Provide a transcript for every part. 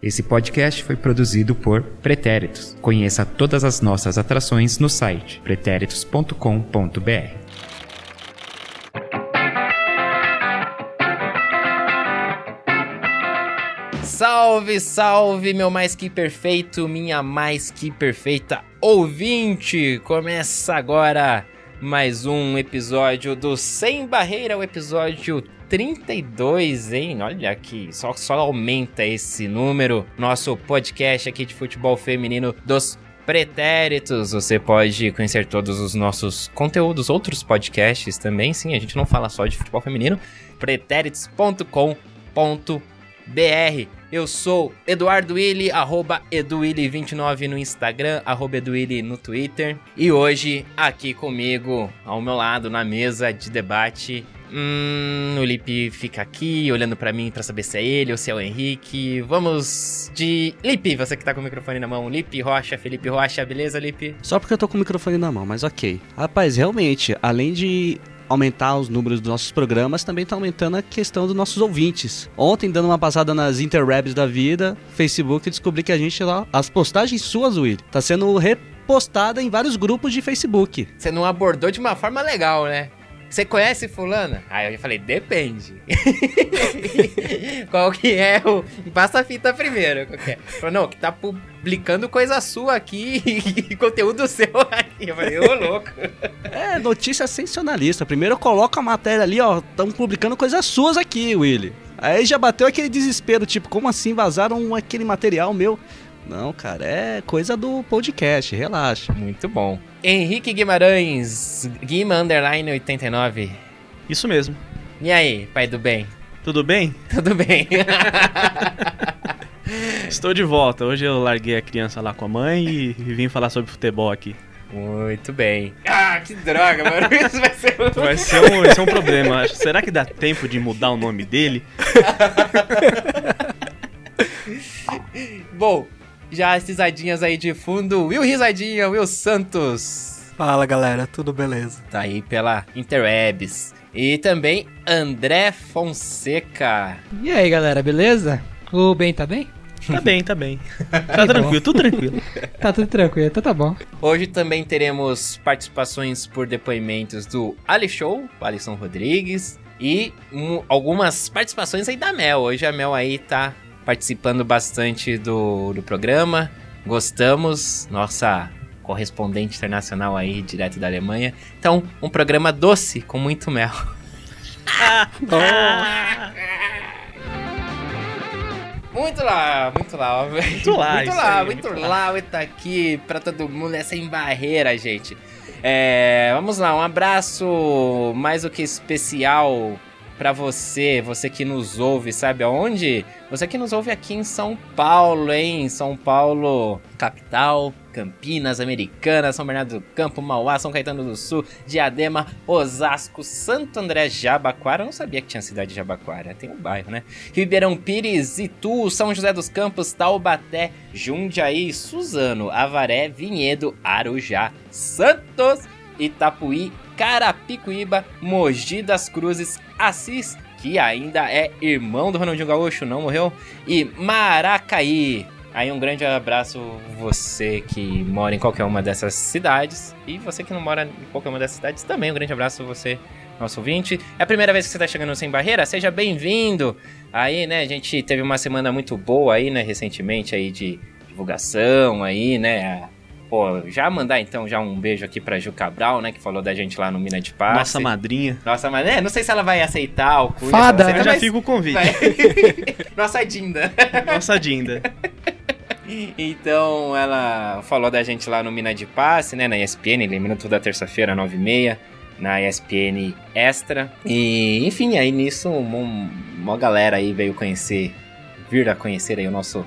Esse podcast foi produzido por Pretéritos. Conheça todas as nossas atrações no site pretéritos.com.br. Salve, salve, meu mais que perfeito, minha mais que perfeita ouvinte! Começa agora mais um episódio do Sem Barreira, o episódio 32, hein? Olha aqui, só, só aumenta esse número. Nosso podcast aqui de futebol feminino dos pretéritos. Você pode conhecer todos os nossos conteúdos, outros podcasts também. Sim, a gente não fala só de futebol feminino. pretéritos.com.br. Eu sou Eduardo Willi, arroba EduWilli29 no Instagram, arroba EduWilli no Twitter. E hoje, aqui comigo, ao meu lado, na mesa de debate, Hum, o Lipe fica aqui olhando para mim para saber se é ele ou se é o Henrique. Vamos de Lipe, você que tá com o microfone na mão. Lipe Rocha, Felipe Rocha, beleza, Lipe? Só porque eu tô com o microfone na mão, mas ok. Rapaz, realmente, além de aumentar os números dos nossos programas, também tá aumentando a questão dos nossos ouvintes. Ontem, dando uma passada nas interwebs da vida, Facebook, descobri que a gente lá, as postagens suas, Will, tá sendo repostada em vários grupos de Facebook. Você não abordou de uma forma legal, né? Você conhece fulana? Aí eu falei, depende. qual que é o... Passa a fita primeiro. Qual que é? Falou, não, que tá publicando coisa sua aqui e conteúdo seu aqui. Eu falei, ô louco. É, notícia sensacionalista. Primeiro eu coloco a matéria ali, ó, estão publicando coisas suas aqui, Willy. Aí já bateu aquele desespero, tipo, como assim vazaram aquele material meu? Não, cara, é coisa do podcast, relaxa. Muito bom. Henrique Guimarães, Guima Underline 89. Isso mesmo. E aí, pai do bem? Tudo bem? Tudo bem. Estou de volta. Hoje eu larguei a criança lá com a mãe e vim falar sobre futebol aqui. Muito bem. Ah, que droga, mano. Isso vai ser um... Vai ser um, vai ser um problema. Será que dá tempo de mudar o nome dele? Bom, já as risadinhas aí de fundo. Will Risadinha, Will Santos. Fala galera, tudo beleza? Tá aí pela Interwebs. E também André Fonseca. E aí galera, beleza? O Ben tá bem? Tá bem, tá bem. Tá tranquilo, tudo tranquilo. Tá tudo tranquilo, então tá bom. Hoje também teremos participações por depoimentos do Ali Show, Alisson Rodrigues, e um, algumas participações aí da Mel. Hoje a Mel aí tá participando bastante do, do programa. Gostamos, nossa correspondente internacional aí, direto da Alemanha. Então, um programa doce com muito mel. Muito lá, muito lá. Muito lá, muito lá, aí, muito muito lá. Muito aqui pra todo mundo, essa em barreira, gente. É, vamos lá, um abraço mais do que especial pra você, você que nos ouve, sabe aonde? Você que nos ouve aqui em São Paulo, hein? São Paulo, capital, Campinas, Americana, São Bernardo do Campo, Mauá, São Caetano do Sul, Diadema, Osasco, Santo André, Jabaquara. Eu não sabia que tinha cidade de Jabaquara, tem um bairro, né? Ribeirão Pires, Itu, São José dos Campos, Taubaté, Jundiaí, Suzano, Avaré, Vinhedo, Arujá, Santos, Itapuí, Carapicuíba, Mogi das Cruzes, Assis, que ainda é irmão do Ronaldinho Gaúcho, não morreu, e Maracaí. Aí um grande abraço você que mora em qualquer uma dessas cidades e você que não mora em qualquer uma dessas cidades também um grande abraço você nosso ouvinte. É a primeira vez que você está chegando sem barreira? Seja bem-vindo. Aí, né, a gente teve uma semana muito boa aí, né, recentemente aí de divulgação aí, né, Pô, já mandar então já um beijo aqui pra Ju Cabral, né? Que falou da gente lá no Mina de Passe. Nossa madrinha. Nossa, mas é, não sei se ela vai aceitar o cuide. Fada. ela Eu já mas fica o convite. Nossa Dinda. Nossa Dinda. Então ela falou da gente lá no Mina de Passe, né? Na ESPN, lembrando tudo da terça-feira, 9h30, na ESPN Extra. E, enfim, aí nisso, um- uma galera aí veio conhecer, vir a conhecer aí o nosso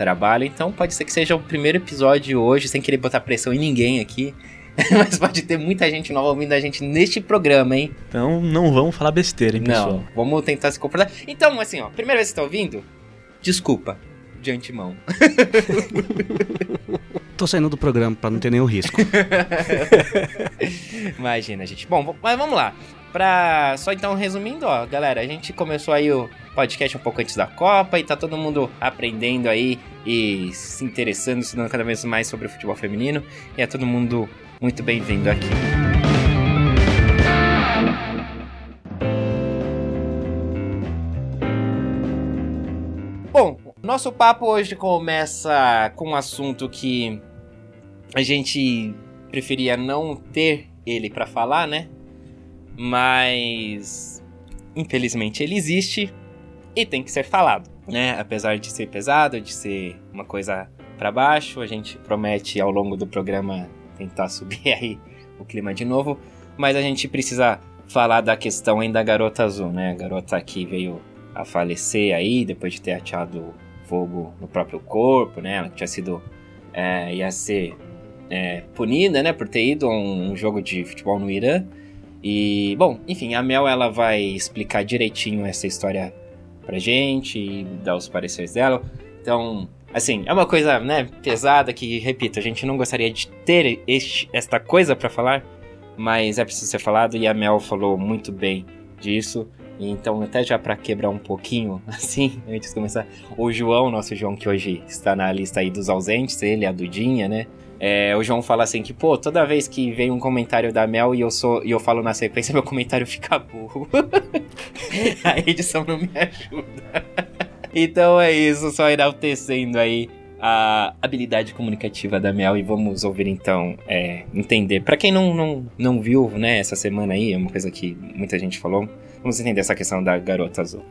trabalho. Então pode ser que seja o primeiro episódio hoje, sem querer botar pressão em ninguém aqui. Mas pode ter muita gente nova ouvindo a gente neste programa, hein? Então não vamos falar besteira, hein, pessoal. Não, vamos tentar se comportar. Então, assim, ó, primeira vez que você tá ouvindo, desculpa, de antemão. Tô saindo do programa pra não ter nenhum risco. Imagina, gente. Bom, mas vamos lá. Pra. Só então resumindo, ó, galera, a gente começou aí o podcast um pouco antes da Copa e tá todo mundo aprendendo aí e se interessando, estudando cada vez mais sobre o futebol feminino. E é todo mundo muito bem-vindo aqui. Bom, nosso papo hoje começa com um assunto que a gente preferia não ter ele para falar, né? Mas infelizmente ele existe e tem que ser falado, né? Apesar de ser pesado, de ser uma coisa para baixo, a gente promete ao longo do programa tentar subir aí o clima de novo, mas a gente precisa falar da questão ainda da garota azul, né? A garota que veio a falecer aí depois de ter ateado fogo no próprio corpo, né? Ela tinha sido é, ia ser é, punida, né, por ter ido a um, jogo de futebol no Irã. E, bom, enfim, a Mel ela vai explicar direitinho essa história pra gente e dar os pareceres dela. Então, assim, é uma coisa, né, pesada que, repito, a gente não gostaria de ter este, esta coisa para falar, mas é preciso ser falado e a Mel falou muito bem disso. Então, até já para quebrar um pouquinho, assim, antes de começar, o João, nosso João que hoje está na lista aí dos ausentes, ele, a Dudinha, né? É, o João fala assim que, pô, toda vez que vem um comentário da Mel e eu sou e eu falo na sequência, meu comentário fica burro. a edição não me ajuda. então é isso, só enaltecendo aí a habilidade comunicativa da Mel e vamos ouvir então, é, entender. Para quem não, não, não viu, né, essa semana aí, é uma coisa que muita gente falou, vamos entender essa questão da garota azul.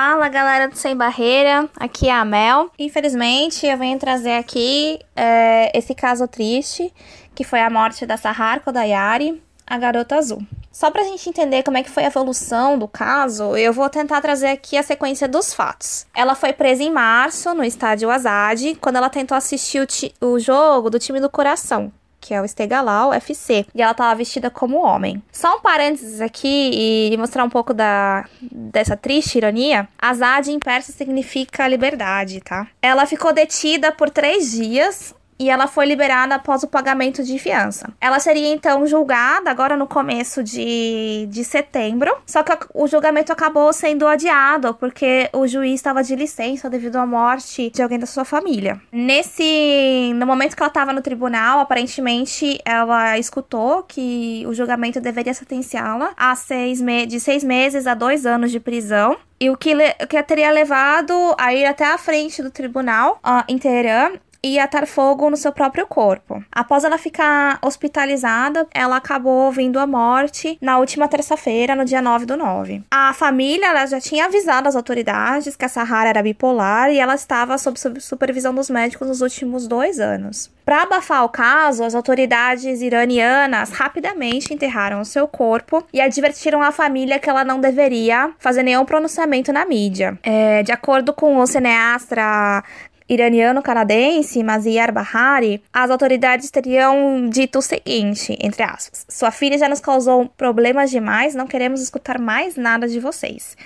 Fala galera do Sem Barreira, aqui é a Mel. Infelizmente eu venho trazer aqui é, esse caso triste, que foi a morte da Sahar Kodayari, a garota azul. Só pra gente entender como é que foi a evolução do caso, eu vou tentar trazer aqui a sequência dos fatos. Ela foi presa em março, no estádio Azad, quando ela tentou assistir o, o jogo do time do coração, que é o Estegalal FC, e ela estava vestida como homem. Só um parênteses aqui e mostrar um pouco da dessa triste ironia. Azad em persa significa liberdade, tá? Ela ficou detida por três dias e ela foi liberada após o pagamento de fiança. Ela seria então julgada agora no começo de, de setembro, só que o julgamento acabou sendo adiado porque o juiz estava de licença devido à morte de alguém da sua família. Nesse no momento que ela estava no tribunal, aparentemente ela escutou que o julgamento deveria sentenciá-la a seis de seis meses a dois anos de prisão e o que, o que teria levado a ir até a frente do tribunal uh, em Teherã e atar fogo no seu próprio corpo. Após ela ficar hospitalizada, ela acabou vindo à morte na última terça-feira, no dia 9 do 9. A família já tinha avisado as autoridades que a Sahara era bipolar e ela estava sob supervisão dos médicos nos últimos dois anos. Para abafar o caso, as autoridades iranianas rapidamente enterraram o seu corpo e advertiram a família que ela não deveria fazer nenhum pronunciamento na mídia. É, de acordo com o cineasta iraniano-canadense Maziar Bahari, as autoridades teriam dito o seguinte, entre aspas, sua filha já nos causou problemas demais, não queremos escutar mais nada de vocês.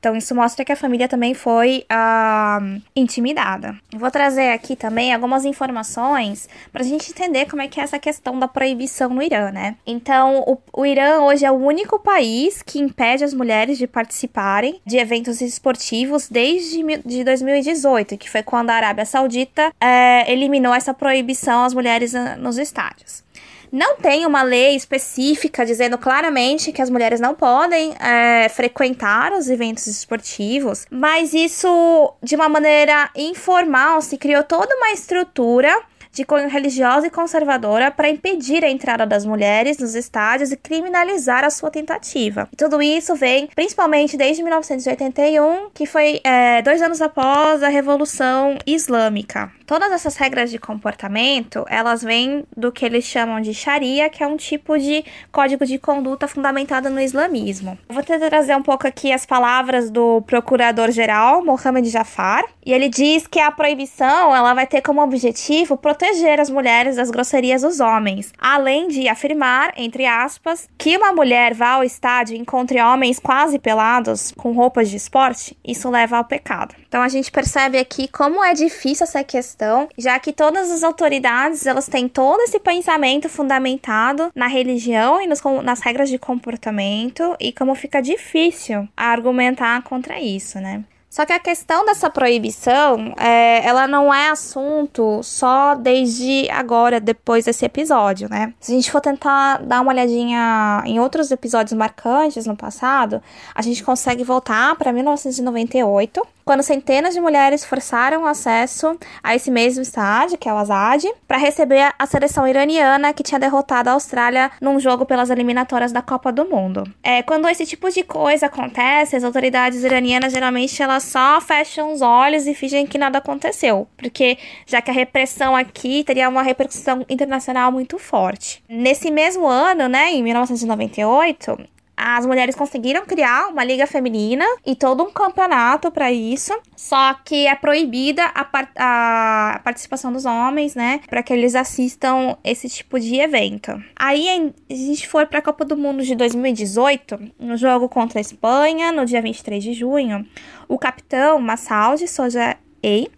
Então, isso mostra que a família também foi uh, intimidada. vou trazer aqui também algumas informações para a gente entender como é que é essa questão da proibição no Irã, né? Então, o, o Irã hoje é o único país que impede as mulheres de participarem de eventos esportivos desde de 2018, que foi quando a Arábia Saudita é, eliminou essa proibição às mulheres nos estádios. Não tem uma lei específica dizendo claramente que as mulheres não podem é, frequentar os eventos esportivos, mas isso, de uma maneira informal, se criou toda uma estrutura de cunho religiosa e conservadora para impedir a entrada das mulheres nos estádios e criminalizar a sua tentativa. E tudo isso vem principalmente desde 1981, que foi é, dois anos após a Revolução Islâmica. Todas essas regras de comportamento, elas vêm do que eles chamam de Sharia, que é um tipo de código de conduta fundamentado no islamismo. Vou trazer um pouco aqui as palavras do procurador-geral, Mohamed Jafar, e ele diz que a proibição, ela vai ter como objetivo proteger as mulheres das grosserias dos homens, além de afirmar, entre aspas, que uma mulher vá ao estádio e encontre homens quase pelados com roupas de esporte, isso leva ao pecado. Então a gente percebe aqui como é difícil essa questão, já que todas as autoridades elas têm todo esse pensamento fundamentado na religião e nos, nas regras de comportamento e como fica difícil argumentar contra isso, né? Só que a questão dessa proibição, é, ela não é assunto só desde agora, depois desse episódio, né? Se a gente for tentar dar uma olhadinha em outros episódios marcantes no passado, a gente consegue voltar para 1998, quando centenas de mulheres forçaram o acesso a esse mesmo estádio, que é o Azad, para receber a seleção iraniana que tinha derrotado a Austrália num jogo pelas eliminatórias da Copa do Mundo. É, quando esse tipo de coisa acontece, as autoridades iranianas geralmente elas só fecham os olhos e fingem que nada aconteceu, porque já que a repressão aqui teria uma repercussão internacional muito forte. Nesse mesmo ano, né, em 1998, as mulheres conseguiram criar uma liga feminina e todo um campeonato para isso. Só que é proibida a, par a participação dos homens, né? Para que eles assistam esse tipo de evento. Aí a gente for para a Copa do Mundo de 2018, no jogo contra a Espanha, no dia 23 de junho, o capitão Massaldi Soja Ei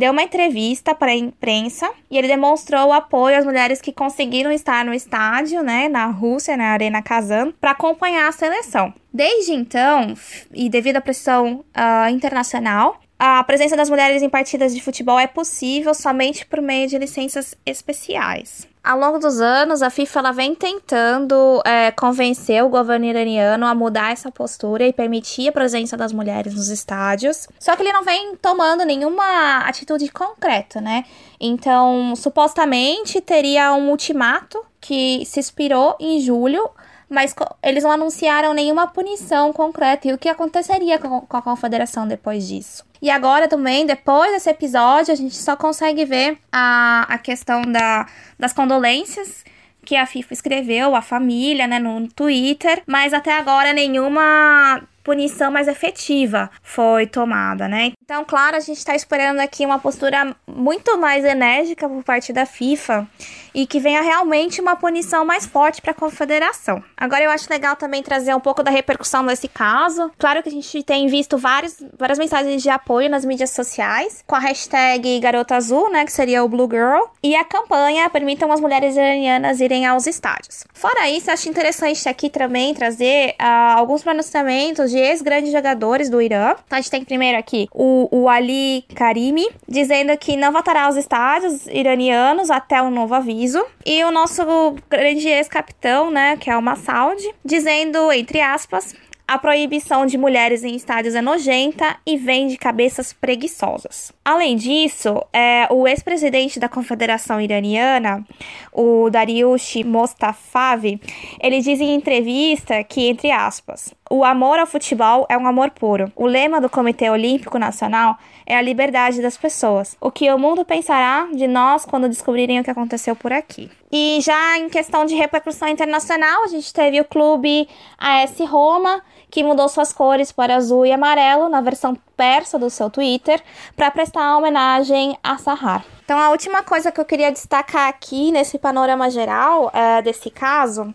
deu uma entrevista para a imprensa e ele demonstrou apoio às mulheres que conseguiram estar no estádio, né, na Rússia, na Arena Kazan, para acompanhar a seleção. Desde então, e devido à pressão uh, internacional, a presença das mulheres em partidas de futebol é possível somente por meio de licenças especiais. Ao longo dos anos, a FIFA ela vem tentando é, convencer o governo iraniano a mudar essa postura e permitir a presença das mulheres nos estádios. Só que ele não vem tomando nenhuma atitude concreta, né? Então, supostamente teria um ultimato que se expirou em julho mas eles não anunciaram nenhuma punição concreta e o que aconteceria com, com a confederação depois disso. E agora também, depois desse episódio, a gente só consegue ver a, a questão da, das condolências que a FIFA escreveu, a família, né, no Twitter, mas até agora nenhuma punição mais efetiva foi tomada, né? Então, claro, a gente está esperando aqui uma postura muito mais enérgica por parte da FIFA e que venha realmente uma punição mais forte para a confederação. Agora, eu acho legal também trazer um pouco da repercussão desse caso. Claro que a gente tem visto vários, várias mensagens de apoio nas mídias sociais com a hashtag Garota Azul, né, que seria o Blue Girl, e a campanha Permitam as Mulheres Iranianas Irem aos Estádios. Fora isso, acho interessante aqui também trazer uh, alguns pronunciamentos de ex-grandes jogadores do Irã. Então, a gente tem primeiro aqui o, o Ali Karimi, dizendo que não voltará aos estádios iranianos até um novo aviso. E o nosso grande ex-capitão, né, que é o Massaud, dizendo, entre aspas, a proibição de mulheres em estádios é nojenta e vem de cabeças preguiçosas. Além disso, é, o ex-presidente da Confederação Iraniana, o Dariush Mostafavi, ele diz em entrevista que, entre aspas, o amor ao futebol é um amor puro. O lema do Comitê Olímpico Nacional é a liberdade das pessoas. O que o mundo pensará de nós quando descobrirem o que aconteceu por aqui. E já em questão de repercussão internacional, a gente teve o clube AS Roma, que mudou suas cores para azul e amarelo na versão persa do seu Twitter para prestar homenagem a Sahar. Então, a última coisa que eu queria destacar aqui nesse panorama geral é, desse caso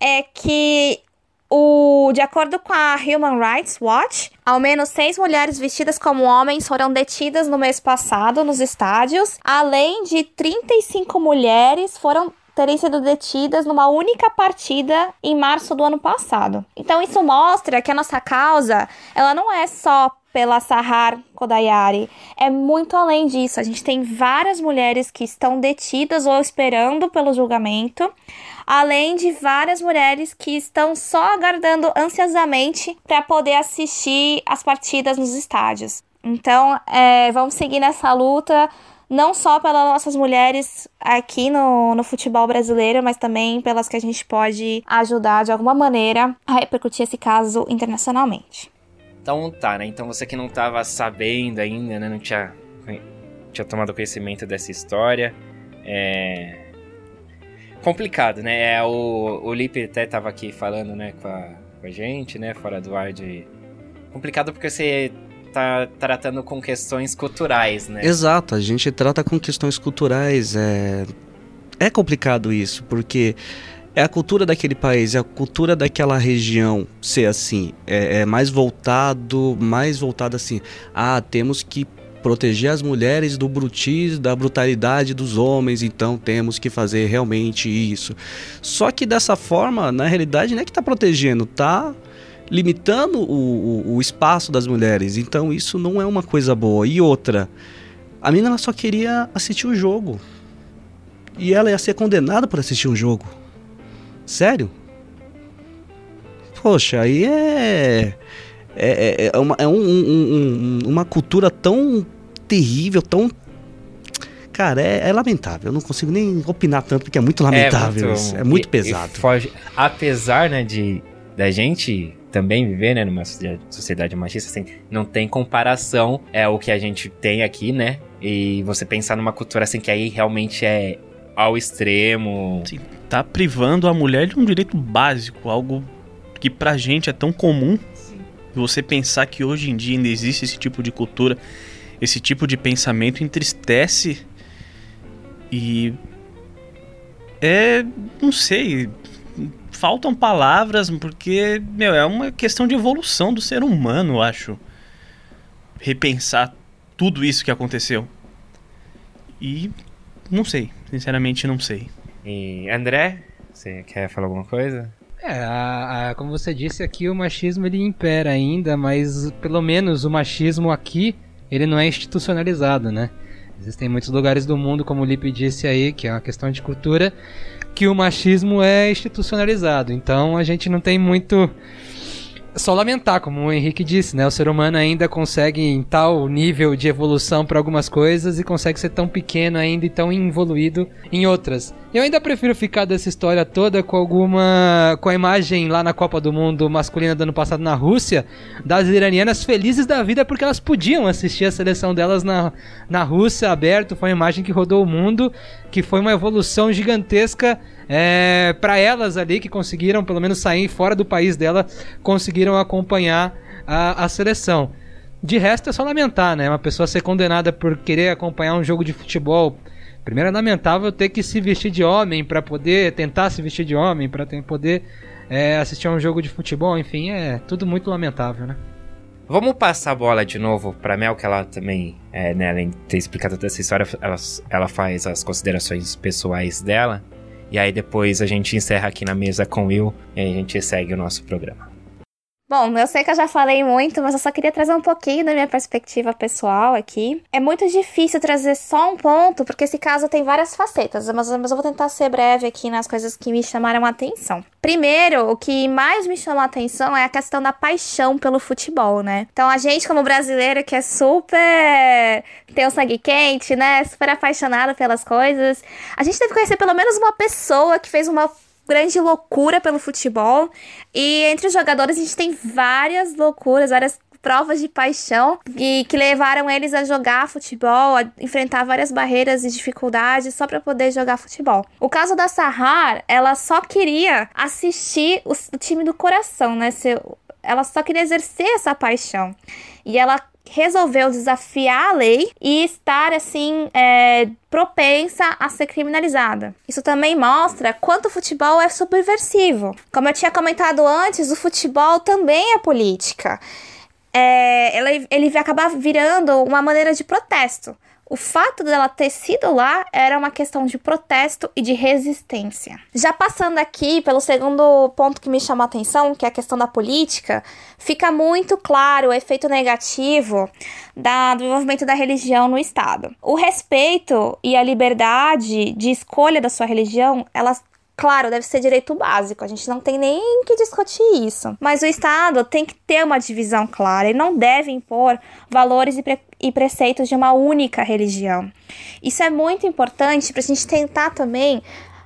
é que o, de acordo com a Human Rights Watch, ao menos seis mulheres vestidas como homens foram detidas no mês passado nos estádios, além de 35 mulheres foram terem sido detidas numa única partida em março do ano passado. Então isso mostra que a nossa causa, ela não é só pela Sahar Kodayari. É muito além disso. A gente tem várias mulheres que estão detidas ou esperando pelo julgamento, além de várias mulheres que estão só aguardando ansiosamente para poder assistir as partidas nos estádios. Então, é, vamos seguir nessa luta não só pelas nossas mulheres aqui no, no futebol brasileiro, mas também pelas que a gente pode ajudar de alguma maneira a repercutir esse caso internacionalmente. Então tá, né? Então você que não estava sabendo ainda, né? Não tinha, tinha tomado conhecimento dessa história. É. Complicado, né? É, o, o Lipe até tava aqui falando, né, com a, com a gente, né? Fora do ar de. Complicado porque você tá tratando com questões culturais, né? Exato, a gente trata com questões culturais. É, é complicado isso, porque é a cultura daquele país, é a cultura daquela região ser assim, é, é mais voltado, mais voltado assim, ah, temos que proteger as mulheres do brutis, da brutalidade dos homens, então temos que fazer realmente isso. Só que dessa forma, na realidade, não é que está protegendo, tá limitando o, o, o, espaço das mulheres. Então isso não é uma coisa boa. E outra, a menina só queria assistir o jogo. E ela ia ser condenada por assistir um jogo. Sério? Poxa, aí é. É, é, é, uma, é um, um, um, uma cultura tão terrível, tão. Cara, é, é, lamentável. Eu não consigo nem opinar tanto porque é muito lamentável. É muito, isso. É muito e, pesado. E foge, apesar né, de da gente também viver, né, numa sociedade machista, assim, não tem comparação é o que a gente tem aqui, né? E você pensar numa cultura assim que aí realmente é ao extremo. Sim, tá privando a mulher de um direito básico, algo que pra gente é tão comum. Sim. Você pensar que hoje em dia ainda existe esse tipo de cultura, esse tipo de pensamento entristece e é, não sei, faltam palavras porque, meu, é uma questão de evolução do ser humano, eu acho. Repensar tudo isso que aconteceu. E não sei, sinceramente não sei. E André, você quer falar alguma coisa? É, a, a, como você disse aqui, o machismo ele impera ainda, mas pelo menos o machismo aqui ele não é institucionalizado, né? Existem muitos lugares do mundo, como o Lipe disse aí, que é uma questão de cultura, que o machismo é institucionalizado. Então a gente não tem muito só lamentar, como o Henrique disse, né? O ser humano ainda consegue em tal nível de evolução para algumas coisas e consegue ser tão pequeno ainda e tão evoluído em outras. Eu ainda prefiro ficar dessa história toda com alguma. com a imagem lá na Copa do Mundo masculina do ano passado na Rússia, das iranianas felizes da vida porque elas podiam assistir a seleção delas na, na Rússia aberto. Foi uma imagem que rodou o mundo, que foi uma evolução gigantesca é, para elas ali que conseguiram pelo menos sair fora do país dela, conseguiram acompanhar a, a seleção. De resto é só lamentar, né? Uma pessoa ser condenada por querer acompanhar um jogo de futebol. Primeiro é lamentável ter que se vestir de homem para poder tentar se vestir de homem para poder é, assistir a um jogo de futebol. Enfim, é tudo muito lamentável, né? Vamos passar a bola de novo para Mel, que ela também, é, né, além de ter explicado toda essa história, ela, ela faz as considerações pessoais dela. E aí depois a gente encerra aqui na mesa com o Will e a gente segue o nosso programa. Bom, eu sei que eu já falei muito, mas eu só queria trazer um pouquinho da minha perspectiva pessoal aqui. É muito difícil trazer só um ponto, porque esse caso tem várias facetas, mas, mas eu vou tentar ser breve aqui nas coisas que me chamaram a atenção. Primeiro, o que mais me chamou a atenção é a questão da paixão pelo futebol, né? Então, a gente, como brasileiro, que é super. tem o sangue quente, né? Super apaixonado pelas coisas, a gente deve conhecer pelo menos uma pessoa que fez uma grande loucura pelo futebol. E entre os jogadores a gente tem várias loucuras, várias provas de paixão e que levaram eles a jogar futebol, a enfrentar várias barreiras e dificuldades só para poder jogar futebol. O caso da Sahar, ela só queria assistir o, o time do coração, né? ela só queria exercer essa paixão. E ela resolveu desafiar a lei e estar assim é, propensa a ser criminalizada. Isso também mostra quanto o futebol é subversivo. Como eu tinha comentado antes, o futebol também é política. É, ele, ele vai acabar virando uma maneira de protesto. O fato dela ter sido lá era uma questão de protesto e de resistência. Já passando aqui pelo segundo ponto que me chamou a atenção, que é a questão da política, fica muito claro o efeito negativo da, do envolvimento da religião no Estado. O respeito e a liberdade de escolha da sua religião, elas Claro, deve ser direito básico, a gente não tem nem que discutir isso. Mas o Estado tem que ter uma divisão clara e não deve impor valores e, pre e preceitos de uma única religião. Isso é muito importante para a gente tentar também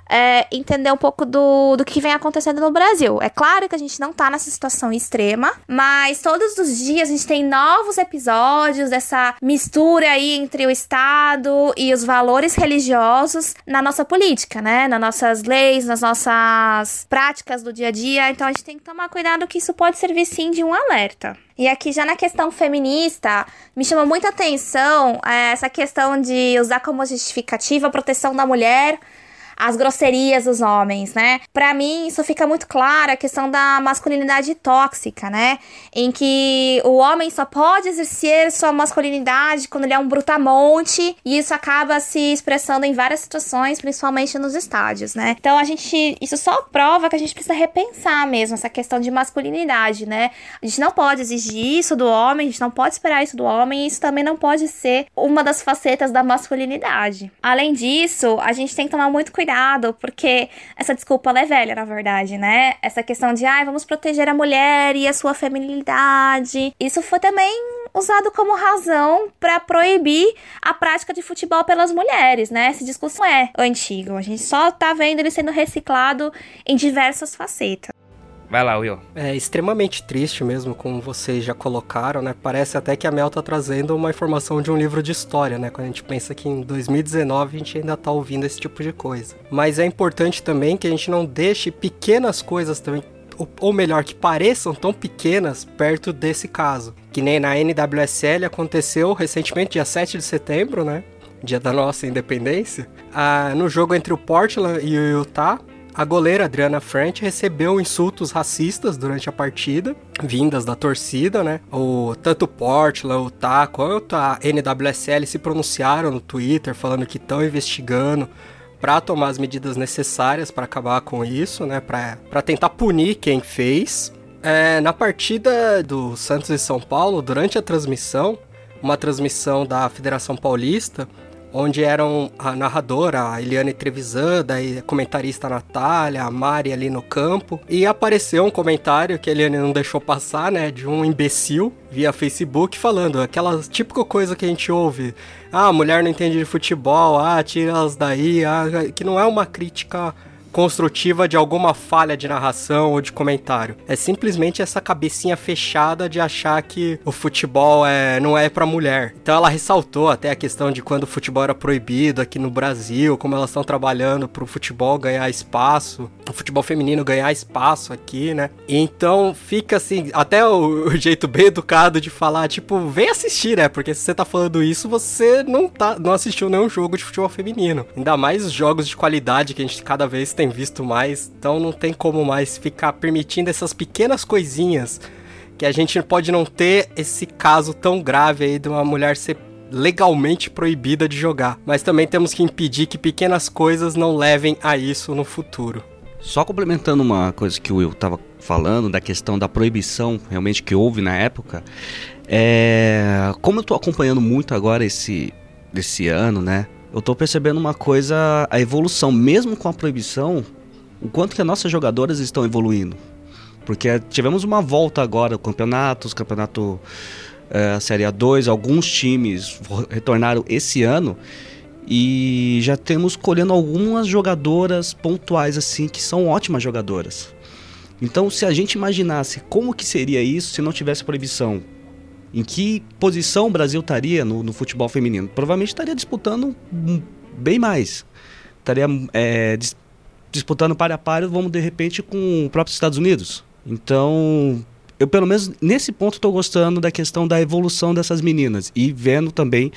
é, entender um pouco do, do que vem acontecendo no Brasil. É claro que a gente não tá nessa situação extrema, mas todos os dias a gente tem novos episódios dessa mistura aí entre o Estado e os valores religiosos na nossa política, né? Nas nossas leis, nas nossas práticas do dia a dia. Então a gente tem que tomar cuidado que isso pode servir sim de um alerta. E aqui já na questão feminista, me chama muita atenção é, essa questão de usar como justificativa a proteção da mulher as grosserias dos homens, né? Para mim, isso fica muito claro a questão da masculinidade tóxica, né? Em que o homem só pode exercer sua masculinidade quando ele é um brutamonte, e isso acaba se expressando em várias situações, principalmente nos estádios, né? Então a gente, isso só prova que a gente precisa repensar mesmo essa questão de masculinidade, né? A gente não pode exigir isso do homem, a gente não pode esperar isso do homem, e isso também não pode ser uma das facetas da masculinidade. Além disso, a gente tem que tomar muito cuidado, porque essa desculpa é velha, na verdade, né? Essa questão de, ai, ah, vamos proteger a mulher e a sua feminilidade. Isso foi também usado como razão para proibir a prática de futebol pelas mulheres, né? Esse discurso é antigo. A gente só tá vendo ele sendo reciclado em diversas facetas. Vai lá, Will. É extremamente triste mesmo, como vocês já colocaram, né? Parece até que a Mel tá trazendo uma informação de um livro de história, né? Quando a gente pensa que em 2019 a gente ainda tá ouvindo esse tipo de coisa. Mas é importante também que a gente não deixe pequenas coisas também ou melhor, que pareçam tão pequenas perto desse caso. Que nem na NWSL aconteceu recentemente, dia 7 de setembro, né? Dia da nossa independência. Ah, no jogo entre o Portland e o Utah, a goleira Adriana French recebeu insultos racistas durante a partida, vindas da torcida, né? O, tanto Portland, o Tá, quanto a NWSL se pronunciaram no Twitter falando que estão investigando para tomar as medidas necessárias para acabar com isso, né? Para tentar punir quem fez. É, na partida do Santos e São Paulo, durante a transmissão, uma transmissão da Federação Paulista, onde eram a narradora, a Eliane Trevisan, daí a comentarista Natália, a Mari ali no campo. E apareceu um comentário que a Eliane não deixou passar, né, de um imbecil via Facebook falando aquela típica coisa que a gente ouve. Ah, mulher não entende de futebol, ah, tira elas daí, ah, que não é uma crítica construtiva de alguma falha de narração ou de comentário. É simplesmente essa cabecinha fechada de achar que o futebol é, não é para mulher. Então ela ressaltou até a questão de quando o futebol era proibido aqui no Brasil, como elas estão trabalhando para o futebol ganhar espaço, o futebol feminino ganhar espaço aqui, né? Então fica assim, até o, o jeito bem educado de falar, tipo, vem assistir, né? Porque se você tá falando isso, você não tá, não assistiu nenhum jogo de futebol feminino. Ainda mais os jogos de qualidade que a gente cada vez tem visto mais, então não tem como mais ficar permitindo essas pequenas coisinhas que a gente pode não ter esse caso tão grave aí de uma mulher ser legalmente proibida de jogar, mas também temos que impedir que pequenas coisas não levem a isso no futuro. Só complementando uma coisa que o Will estava falando da questão da proibição realmente que houve na época, é... como eu estou acompanhando muito agora esse desse ano, né? Eu tô percebendo uma coisa, a evolução, mesmo com a proibição, o quanto que as nossas jogadoras estão evoluindo. Porque tivemos uma volta agora, campeonatos, campeonato é, Série A2, alguns times retornaram esse ano e já temos colhendo algumas jogadoras pontuais assim que são ótimas jogadoras. Então, se a gente imaginasse como que seria isso se não tivesse proibição, em que posição o Brasil estaria no, no futebol feminino? Provavelmente estaria disputando bem mais. Estaria é, dis, disputando para a para, vamos de repente, com o próprio Estados Unidos. Então, eu pelo menos nesse ponto estou gostando da questão da evolução dessas meninas e vendo também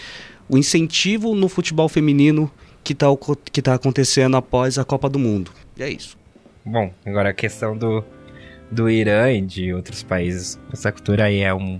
o incentivo no futebol feminino que está que tá acontecendo após a Copa do Mundo. E é isso. Bom, agora a questão do, do Irã e de outros países. Essa cultura aí é um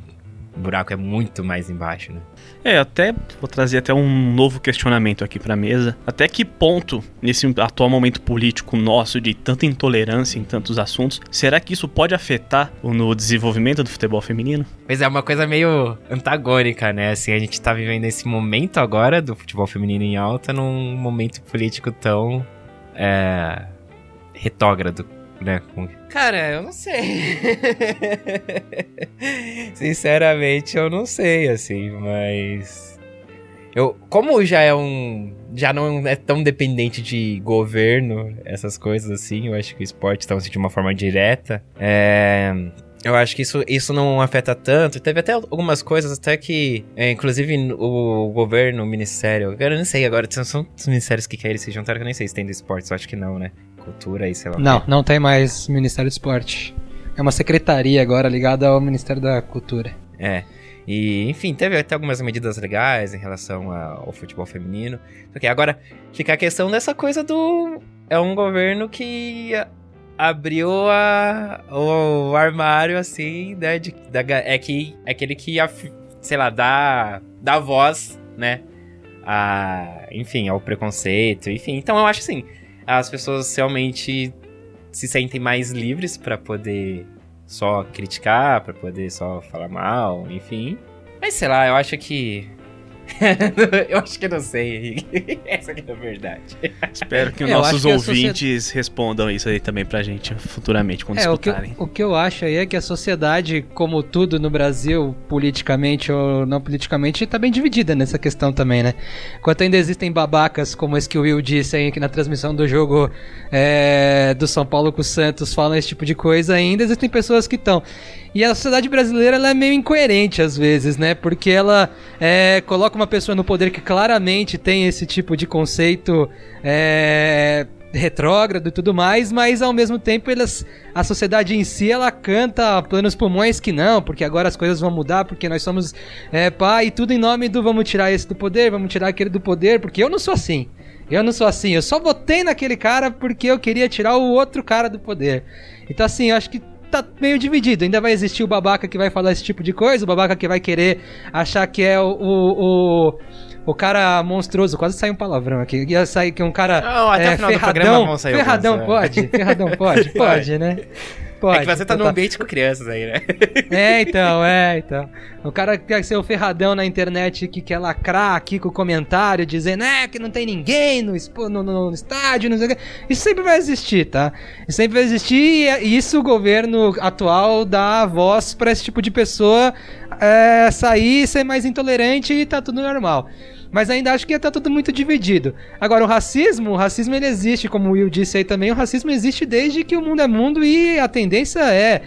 o buraco é muito mais embaixo, né? É, até vou trazer até um novo questionamento aqui para mesa. Até que ponto, nesse atual momento político nosso de tanta intolerância em tantos assuntos, será que isso pode afetar no desenvolvimento do futebol feminino? Pois é, uma coisa meio antagônica, né? Assim, a gente tá vivendo esse momento agora do futebol feminino em alta num momento político tão é, retógrado né? Cara, eu não sei. Sinceramente, eu não sei, assim, mas. Eu, como já é um. Já não é tão dependente de governo, essas coisas assim, eu acho que o esporte está assim, de uma forma direta. É. Eu acho que isso, isso não afeta tanto. Teve até algumas coisas até que, é, inclusive o governo, o ministério, eu não sei agora, são os ministérios que querem se juntar, que eu nem sei se tem do esporte, eu acho que não, né? Cultura e sei lá. Não, não tem mais Ministério do Esporte. É uma secretaria agora ligada ao Ministério da Cultura. É. E, enfim, teve até algumas medidas legais em relação ao futebol feminino. Okay, agora, fica a questão dessa coisa do. É um governo que abriu a, o armário, assim, né? De, da, é, que, é aquele que, sei lá, dá, dá voz, né? A, enfim, ao preconceito, enfim. Então eu acho assim, as pessoas realmente se sentem mais livres para poder só criticar, para poder só falar mal, enfim. Mas sei lá, eu acho que eu acho que não sei, Henrique. Essa aqui é a verdade. Espero que os nossos que ouvintes sociedade... respondam isso aí também pra gente futuramente, quando é, escutarem. O que, o que eu acho aí é que a sociedade, como tudo no Brasil, politicamente ou não politicamente, tá bem dividida nessa questão também, né? Enquanto ainda existem babacas, como esse que o Will disse aí, que na transmissão do jogo é, do São Paulo com o Santos falam esse tipo de coisa, ainda existem pessoas que estão. E a sociedade brasileira ela é meio incoerente às vezes, né? Porque ela é, coloca uma pessoa no poder que claramente tem esse tipo de conceito é, retrógrado e tudo mais, mas ao mesmo tempo elas, a sociedade em si ela canta planos pulmões que não, porque agora as coisas vão mudar, porque nós somos é, pai e tudo em nome do vamos tirar esse do poder, vamos tirar aquele do poder, porque eu não sou assim. Eu não sou assim, eu só votei naquele cara porque eu queria tirar o outro cara do poder. Então assim, eu acho que tá meio dividido. Ainda vai existir o babaca que vai falar esse tipo de coisa, o babaca que vai querer achar que é o, o, o, o cara monstruoso. Quase saiu um palavrão aqui. Ia sair que um cara Não, até é, ferradão. Ferradão pode? Ferradão pode? Pode, né? Pode. É que você tá, tá num ambiente com crianças aí, né? É, então, é, então. O cara quer ser o ferradão na internet que quer lacrar aqui com o comentário, dizendo, é, que não tem ninguém no, no, no estádio, não sei o que. Isso sempre vai existir, tá? Isso sempre vai existir e isso o governo atual dá voz para esse tipo de pessoa é, sair, ser mais intolerante e tá tudo normal. Mas ainda acho que tá tudo muito dividido. Agora, o racismo, o racismo ele existe, como o Will disse aí também, o racismo existe desde que o mundo é mundo e a tendência é,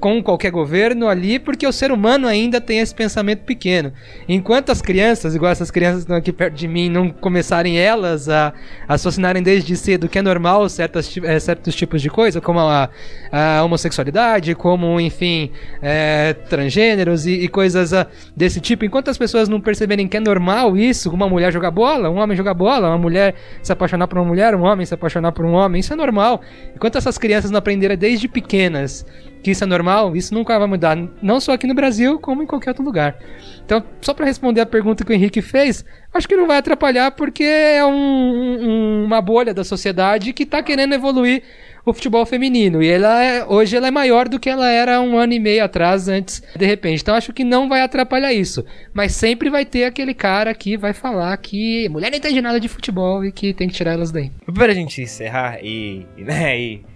com qualquer governo ali, porque o ser humano ainda tem esse pensamento pequeno. Enquanto as crianças, igual essas crianças que estão aqui perto de mim, não começarem elas a, associarem desde cedo que é normal certas, é, certos tipos de coisa, como a, a homossexualidade, como, enfim, é, transgêneros e, e coisas a, desse tipo, enquanto as pessoas não perceberem que é normal isso, uma mulher jogar bola, um homem jogar bola, uma mulher se apaixonar por uma mulher, um homem se apaixonar por um homem, isso é normal. Enquanto essas crianças não aprenderem desde pequenas que isso é normal, isso nunca vai mudar, não só aqui no Brasil, como em qualquer outro lugar. Então, só para responder a pergunta que o Henrique fez, acho que não vai atrapalhar porque é um, um, uma bolha da sociedade que está querendo evoluir o futebol feminino. E ela é, hoje ela é maior do que ela era um ano e meio atrás, antes, de repente. Então acho que não vai atrapalhar isso. Mas sempre vai ter aquele cara que vai falar que mulher não entende nada de futebol e que tem que tirar elas daí. Para a gente encerrar e, né, e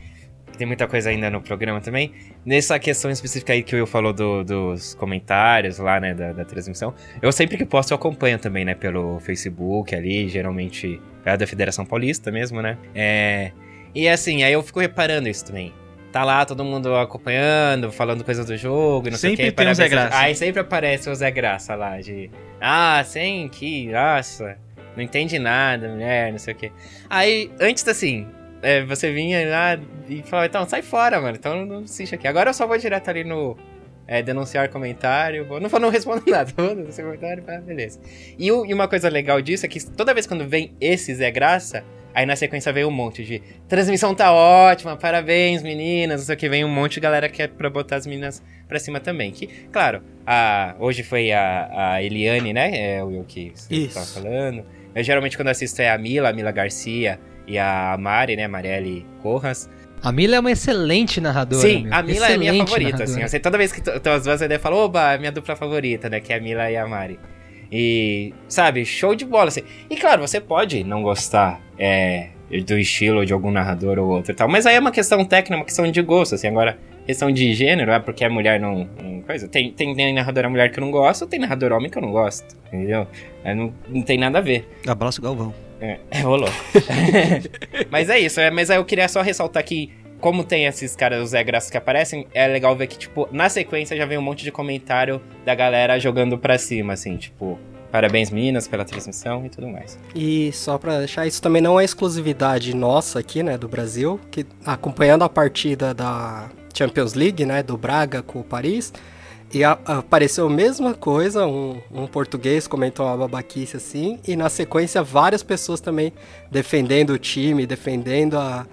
tem muita coisa ainda no programa também. Nessa questão específica aí que o Will falou do, dos comentários lá, né, da, da, transmissão, eu sempre que posso eu acompanho também, né, pelo Facebook ali, geralmente é da Federação Paulista mesmo, né. É, e assim, aí eu fico reparando isso também. Tá lá todo mundo acompanhando, falando coisas do jogo, não sempre sei o que. Tem o Zé Graça. Aí sempre aparece o Zé Graça lá, de... Ah, sim, que... Nossa, não entende nada, mulher, não sei o que. Aí, antes assim, é, você vinha lá e falava, então, sai fora, mano. Então não assiste aqui. Agora eu só vou direto ali no é, denunciar comentário. Vou, não, não respondo nada. Vou denunciar comentário, ah, beleza. E, e, uma coisa legal disso é que toda vez quando vem esse Zé Graça, aí na sequência vem um monte de transmissão tá ótima, parabéns meninas, não sei o que. Vem um monte de galera que é pra botar as meninas pra cima também. Que, claro, a, hoje foi a, a Eliane, né? É o que você tava falando. Eu geralmente quando assisto é a Mila, a Mila Garcia e a Mari, né, Marielle Corras. A Mila é uma excelente narradora. Sim, meu. a Mila excelente é a minha favorita, narradora. assim. toda vez que tu, as duas ideias falam, oba, é minha dupla favorita, né? Que é a Mila e a Mari. E, sabe, show de bola, assim. E claro, você pode não gostar é, do estilo de algum narrador ou outro e tal. Mas aí é uma questão técnica, uma questão de gosto, assim. Agora, questão de gênero, é porque a mulher não. não coisa. Tem, tem, tem narradora mulher que eu não gosto, tem narrador homem que eu não gosto. Entendeu? Não, não tem nada a ver. Abraço, Galvão. É, rolou. mas é isso, é, mas aí eu queria só ressaltar que, como tem esses caras, os Zé Graças que aparecem, é legal ver que, tipo, na sequência já vem um monte de comentário da galera jogando pra cima, assim, tipo, Parabéns, meninas, pela transmissão e tudo mais. E só para deixar, isso também não é exclusividade nossa aqui, né, do Brasil, que acompanhando a partida da Champions League, né, do Braga com o Paris, E a, apareceu a mesma coisa, um, um, português comentou uma babaquice assim, e na sequência várias pessoas também defendendo o time, defendendo a,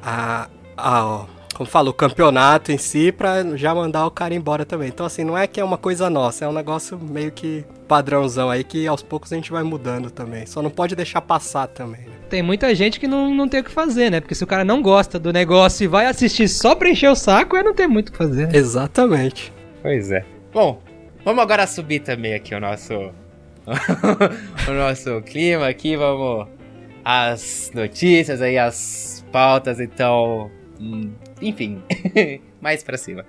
a, a como fala, o campeonato em si, pra já mandar o cara embora também. Então assim, não é que é uma coisa nossa, é um negócio meio que padrãozão aí que aos poucos a gente vai mudando também. Só não pode deixar passar também. Né? Tem muita gente que não, não tem o que fazer, né? Porque se o cara não gosta do negócio e vai assistir só pra encher o saco, é não ter muito o que fazer. Né? Exatamente. Pois é. Bom, vamos agora subir também aqui o nosso. o nosso clima aqui, vamos. As notícias aí, as pautas, então. Enfim, mais pra cima.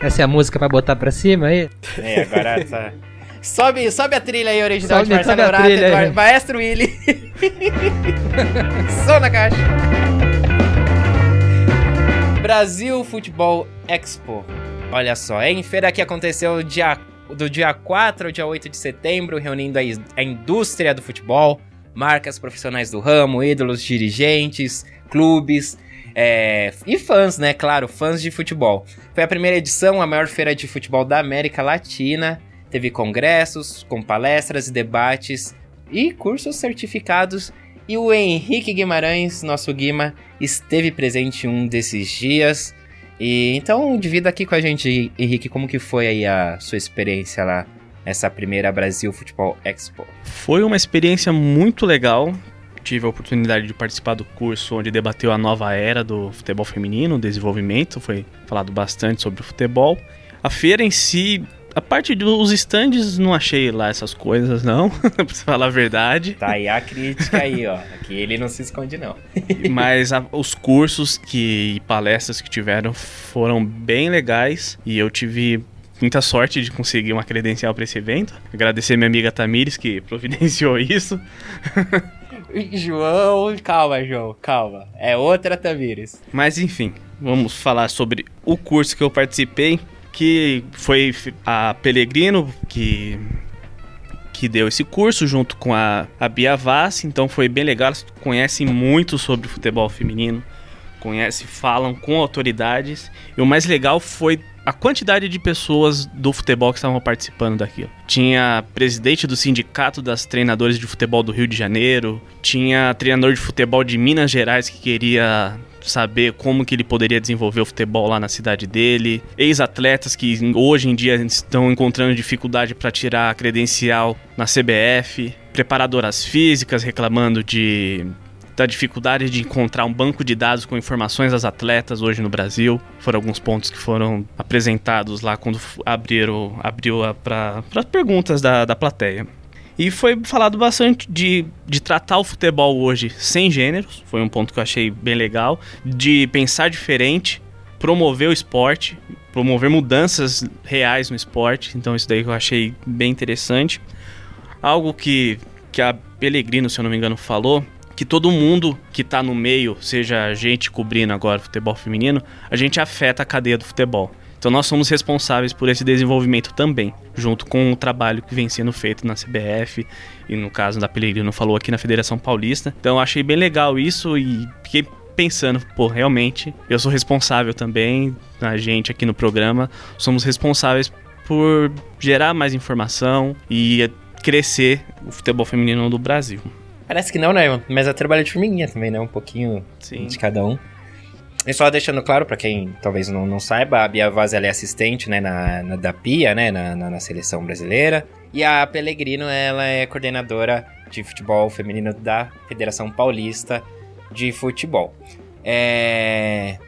Essa é a música pra botar pra cima aí? É, agora essa. Sobe, sobe a trilha aí original sobe, de Marcelo Urata, Maestro Willy. Som na caixa. Brasil Futebol Expo. Olha só, hein? Feira que aconteceu dia, do dia 4 ao dia 8 de setembro, reunindo a, a indústria do futebol, marcas profissionais do ramo, ídolos, dirigentes, clubes é, e fãs, né? Claro, fãs de futebol. Foi a primeira edição, a maior feira de futebol da América Latina. Teve congressos com palestras e debates e cursos certificados e o Henrique Guimarães, nosso Guima, esteve presente um desses dias. E então divida aqui com a gente, Henrique, como que foi aí a sua experiência lá nessa primeira Brasil Futebol Expo? Foi uma experiência muito legal. Tive a oportunidade de participar do curso onde debateu a nova era do futebol feminino, desenvolvimento, foi falado bastante sobre o futebol. A feira em si a parte dos stands, não achei lá essas coisas, não. pra falar a verdade. Tá aí a crítica aí, ó. Aqui ele não se esconde, não. Mas a, os cursos que, e palestras que tiveram foram bem legais. E eu tive muita sorte de conseguir uma credencial para esse evento. Agradecer minha amiga Tamires que providenciou isso. João, calma, João, calma. É outra Tamires. Mas enfim, vamos falar sobre o curso que eu participei que foi a Pellegrino que que deu esse curso junto com a, a Bia Vaz, então foi bem legal, elas conhecem muito sobre futebol feminino, conhecem, falam com autoridades, e o mais legal foi a quantidade de pessoas do futebol que estavam participando daquilo. Tinha presidente do sindicato das treinadoras de futebol do Rio de Janeiro, tinha treinador de futebol de Minas Gerais que queria saber como que ele poderia desenvolver o futebol lá na cidade dele, ex-atletas que hoje em dia estão encontrando dificuldade para tirar a credencial na CBF, preparadoras físicas reclamando de da dificuldade de encontrar um banco de dados com informações das atletas hoje no Brasil. Foram alguns pontos que foram apresentados lá quando abriram, abriu para as perguntas da, da plateia. E foi falado bastante de, de tratar o futebol hoje sem gêneros, foi um ponto que eu achei bem legal, de pensar diferente, promover o esporte, promover mudanças reais no esporte, então isso daí eu achei bem interessante. Algo que, que a Pellegrino, se eu não me engano, falou, que todo mundo que está no meio, seja a gente cobrindo agora futebol feminino, a gente afeta a cadeia do futebol. Então nós somos responsáveis por esse desenvolvimento também, junto com o trabalho que vem sendo feito na CBF e no caso da Pellegrino falou aqui na Federação Paulista. Então achei bem legal isso e fiquei pensando, pô, realmente, eu sou responsável também, a gente aqui no programa, somos responsáveis por gerar mais informação e crescer o futebol feminino do Brasil. Parece que não, né? Mas é trabalho de formiguinha também, né? Um pouquinho Sim. de cada um. E só deixando claro, para quem talvez não, não saiba, a Bia Vaz é assistente né, na, na, da PIA, né, na, na, na, seleção brasileira. E a Pellegrino, ela é coordenadora de futebol feminino da Federação Paulista de Futebol. É...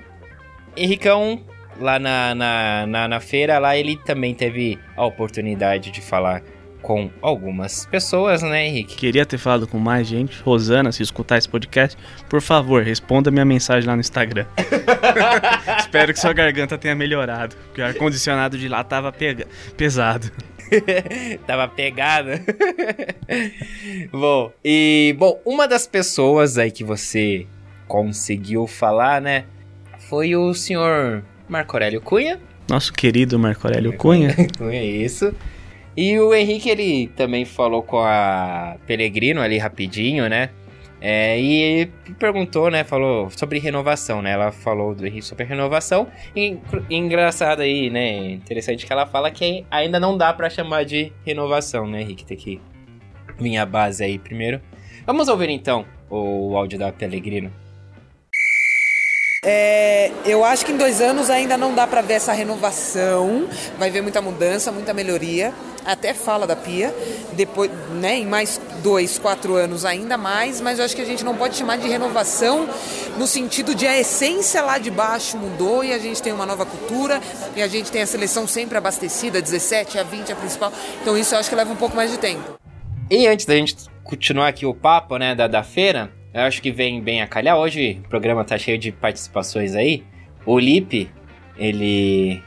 Henricão, lá na, na, na, na feira, lá ele também teve a oportunidade de falar com algumas pessoas, né, Henrique? Queria ter falado com mais gente. Rosana, se escutar esse podcast, por favor, responda minha mensagem lá no Instagram. Espero que sua garganta tenha melhorado, porque o ar-condicionado de lá tava pega... pesado. tava pegado. bom, e bom, uma das pessoas aí que você conseguiu falar, né, foi o senhor Marco Aurélio Cunha. Nosso querido Marco Aurélio Cunha. Cunha, isso. E o Henrique, ele também falou com a Pellegrino ali rapidinho, né? É, e perguntou, né? Falou sobre renovação, né? Ela falou sobre renovação. E, engraçado aí, né? Interessante que ela fala que ainda não dá para chamar de renovação, né, Henrique? Tem que vir a base aí primeiro. Vamos ouvir então o áudio da Pellegrino. É, eu acho que em dois anos ainda não dá para ver essa renovação, vai ver muita mudança, muita melhoria. Até fala da Pia, depois, né, em mais dois, quatro anos ainda mais, mas eu acho que a gente não pode chamar de renovação no sentido de a essência lá de baixo mudou e a gente tem uma nova cultura e a gente tem a seleção sempre abastecida, 17 a 20 a principal. Então isso eu acho que leva um pouco mais de tempo. E antes da gente continuar aqui o papo, né, da, da feira, eu acho que vem bem a calhar. Hoje o programa tá cheio de participações aí. O Lipe, ele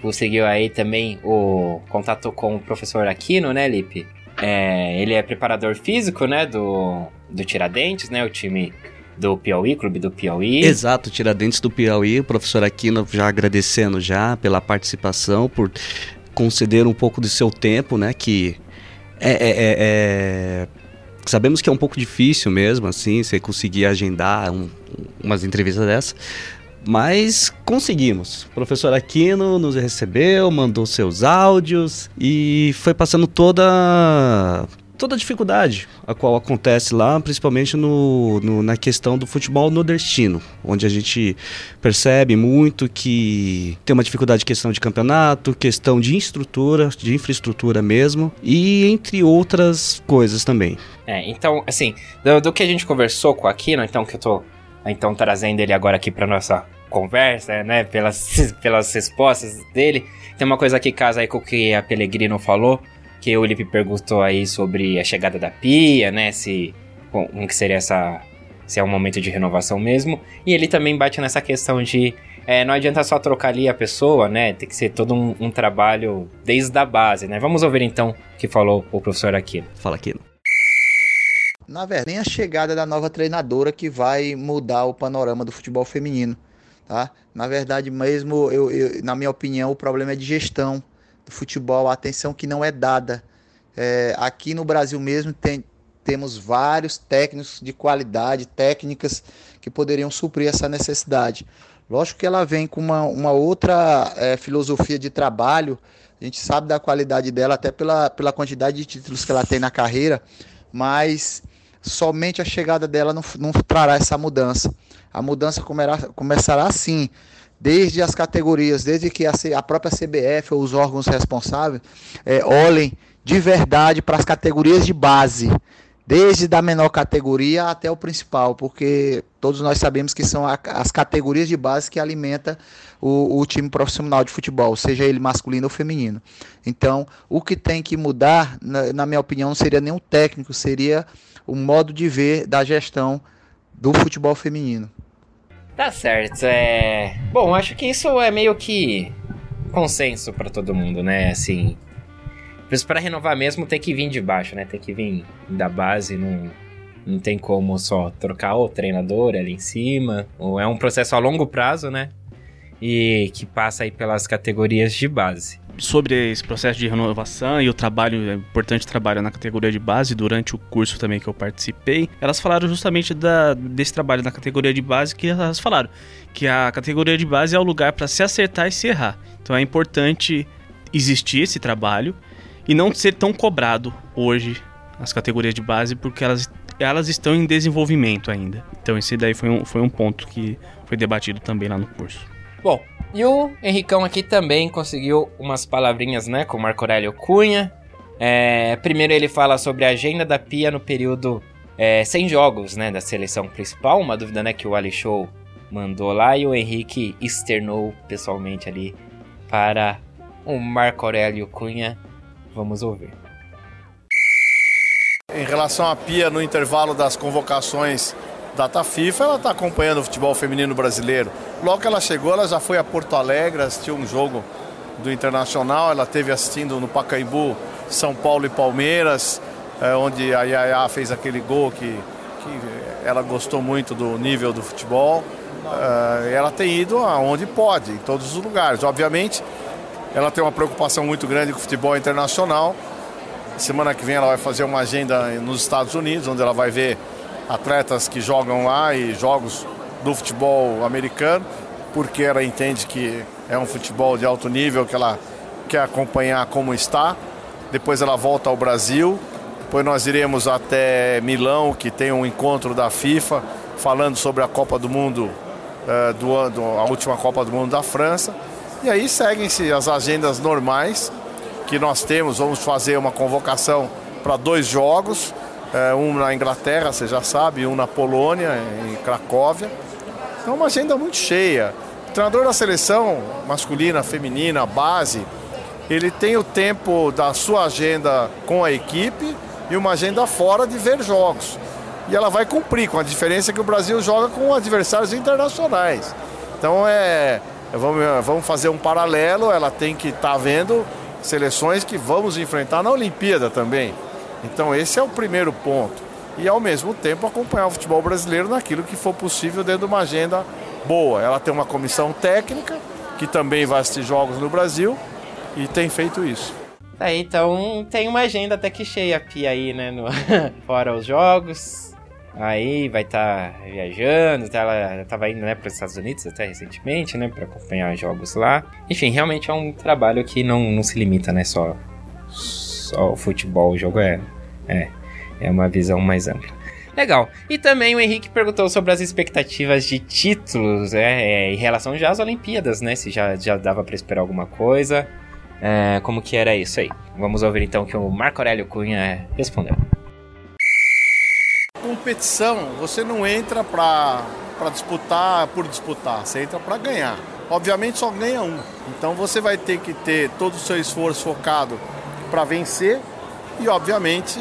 conseguiu aí também o contato com o professor Aquino, né, Lipe? É, ele é preparador físico, né, do, do Tiradentes, né, o time do Piauí, clube do Piauí. Exato, Tiradentes do Piauí, o professor Aquino já agradecendo já pela participação, por conceder um pouco do seu tempo, né, que é, é, é, é sabemos que é um pouco difícil mesmo, assim, você conseguir agendar um, umas entrevistas dessas. Mas conseguimos. O professor Aquino nos recebeu, mandou seus áudios e foi passando toda toda a dificuldade a qual acontece lá, principalmente no, no, na questão do futebol nordestino, onde a gente percebe muito que tem uma dificuldade de questão de campeonato, questão de estrutura, de infraestrutura mesmo, e entre outras coisas também. É, então, assim, do, do que a gente conversou com o Aquino, então que eu tô então trazendo ele agora aqui para nossa conversa, né, pelas, pelas respostas dele, tem uma coisa que casa aí com o que a Pellegrino falou, que o Lipe perguntou aí sobre a chegada da pia, né? Se como que seria essa se é um momento de renovação mesmo. E ele também bate nessa questão de é, não adianta só trocar ali a pessoa, né? Tem que ser todo um, um trabalho desde a base, né? Vamos ouvir então o que falou o professor Aquino. Fala Aquino. Na verdade, nem a chegada da nova treinadora que vai mudar o panorama do futebol feminino, tá? Na verdade, mesmo, eu, eu, na minha opinião, o problema é de gestão do futebol, a atenção que não é dada. É, aqui no Brasil mesmo tem, temos vários técnicos de qualidade, técnicas que poderiam suprir essa necessidade. Lógico que ela vem com uma, uma outra é, filosofia de trabalho, a gente sabe da qualidade dela até pela, pela quantidade de títulos que ela tem na carreira, mas somente a chegada dela não, não trará essa mudança. A mudança comerá, começará sim desde as categorias, desde que a, a própria CBF ou os órgãos responsáveis é, olhem de verdade para as categorias de base, desde da menor categoria até o principal, porque todos nós sabemos que são a, as categorias de base que alimentam o, o, time profissional de futebol, seja ele masculino ou feminino. Então, o que tem que mudar, na, na minha opinião, não seria nenhum técnico, seria o modo de ver da gestão do futebol feminino. Tá certo, é. Bom, acho que isso é meio que consenso para todo mundo, né? Assim. Para renovar mesmo tem que vir de baixo, né? Tem que vir da base, não, não tem como só trocar o treinador ali em cima. Ou é um processo a longo prazo, né? E que passa aí pelas categorias de base sobre esse processo de renovação e o trabalho, é importante trabalho na categoria de base, durante o curso também que eu participei, elas falaram justamente da, desse trabalho na categoria de base que elas falaram que a categoria de base é o lugar para se acertar e se errar. Então é importante existir esse trabalho e não ser tão cobrado hoje as categorias de base porque elas, elas estão em desenvolvimento ainda. Então esse daí foi um, foi um ponto que foi debatido também lá no curso. Bom, e o Henricão aqui também conseguiu umas palavrinhas, né, com Marco Aurélio Cunha. É, primeiro ele fala sobre a agenda da Pia no período é, sem jogos, né, da seleção principal. Uma dúvida, né, que o Ali Show mandou lá e o Henrique externou pessoalmente ali para o Marco Aurélio Cunha. Vamos ouvir. Em relação à Pia, no intervalo das convocações data FIFA, ela está acompanhando o futebol feminino brasileiro. Logo que ela chegou, ela já foi a Porto Alegre, assistiu um jogo do Internacional, ela teve assistindo no Pacaembu São Paulo e Palmeiras, é, onde a Yaya fez aquele gol que, que ela gostou muito do nível do futebol. É, ela tem ido aonde pode, em todos os lugares. Obviamente, ela tem uma preocupação muito grande com o futebol internacional. Semana que vem ela vai fazer uma agenda nos Estados Unidos, onde ela vai ver atletas que jogam lá e jogos do futebol americano, porque ela entende que é um futebol de alto nível que ela quer acompanhar como está. Depois ela volta ao Brasil. Depois nós iremos até Milão, que tem um encontro da FIFA falando sobre a Copa do Mundo, uh, do, do, a última Copa do Mundo da França. E aí seguem-se as agendas normais que nós temos. Vamos fazer uma convocação para dois jogos, um na Inglaterra, você já sabe, um na Polônia, em Cracóvia. Então uma agenda muito cheia. O treinador da seleção masculina, feminina, base, ele tem o tempo da sua agenda com a equipe e uma agenda fora de ver jogos. E ela vai cumprir, com a diferença que o Brasil joga com adversários internacionais. Então é. Vamos, vamos fazer um paralelo, ela tem que estar tá vendo seleções que vamos enfrentar na Olimpíada também. Então esse é o primeiro ponto. E ao mesmo tempo acompanhar o futebol brasileiro naquilo que for possível dentro de uma agenda boa. Ela tem uma comissão técnica que também vai assistir jogos no Brasil e tem feito isso. É, então tem uma agenda até que cheia, Pia, aí, né? No... Fora os jogos. Aí vai estar tá viajando, tá, ela estava indo né, para os Estados Unidos até recentemente, né? Para acompanhar jogos lá. Enfim, realmente é um trabalho que não, não se limita, né? Só, só o futebol, o jogo é, é, é uma visão mais ampla. Legal. E também o Henrique perguntou sobre as expectativas de títulos é, é, em relação já às Olimpíadas, né? Se já, já dava para esperar alguma coisa. É, como que era isso aí? Vamos ouvir então que o Marco Aurélio Cunha respondeu. Competição, você não entra para disputar por disputar, você entra para ganhar. Obviamente só ganha um. Então você vai ter que ter todo o seu esforço focado para vencer e obviamente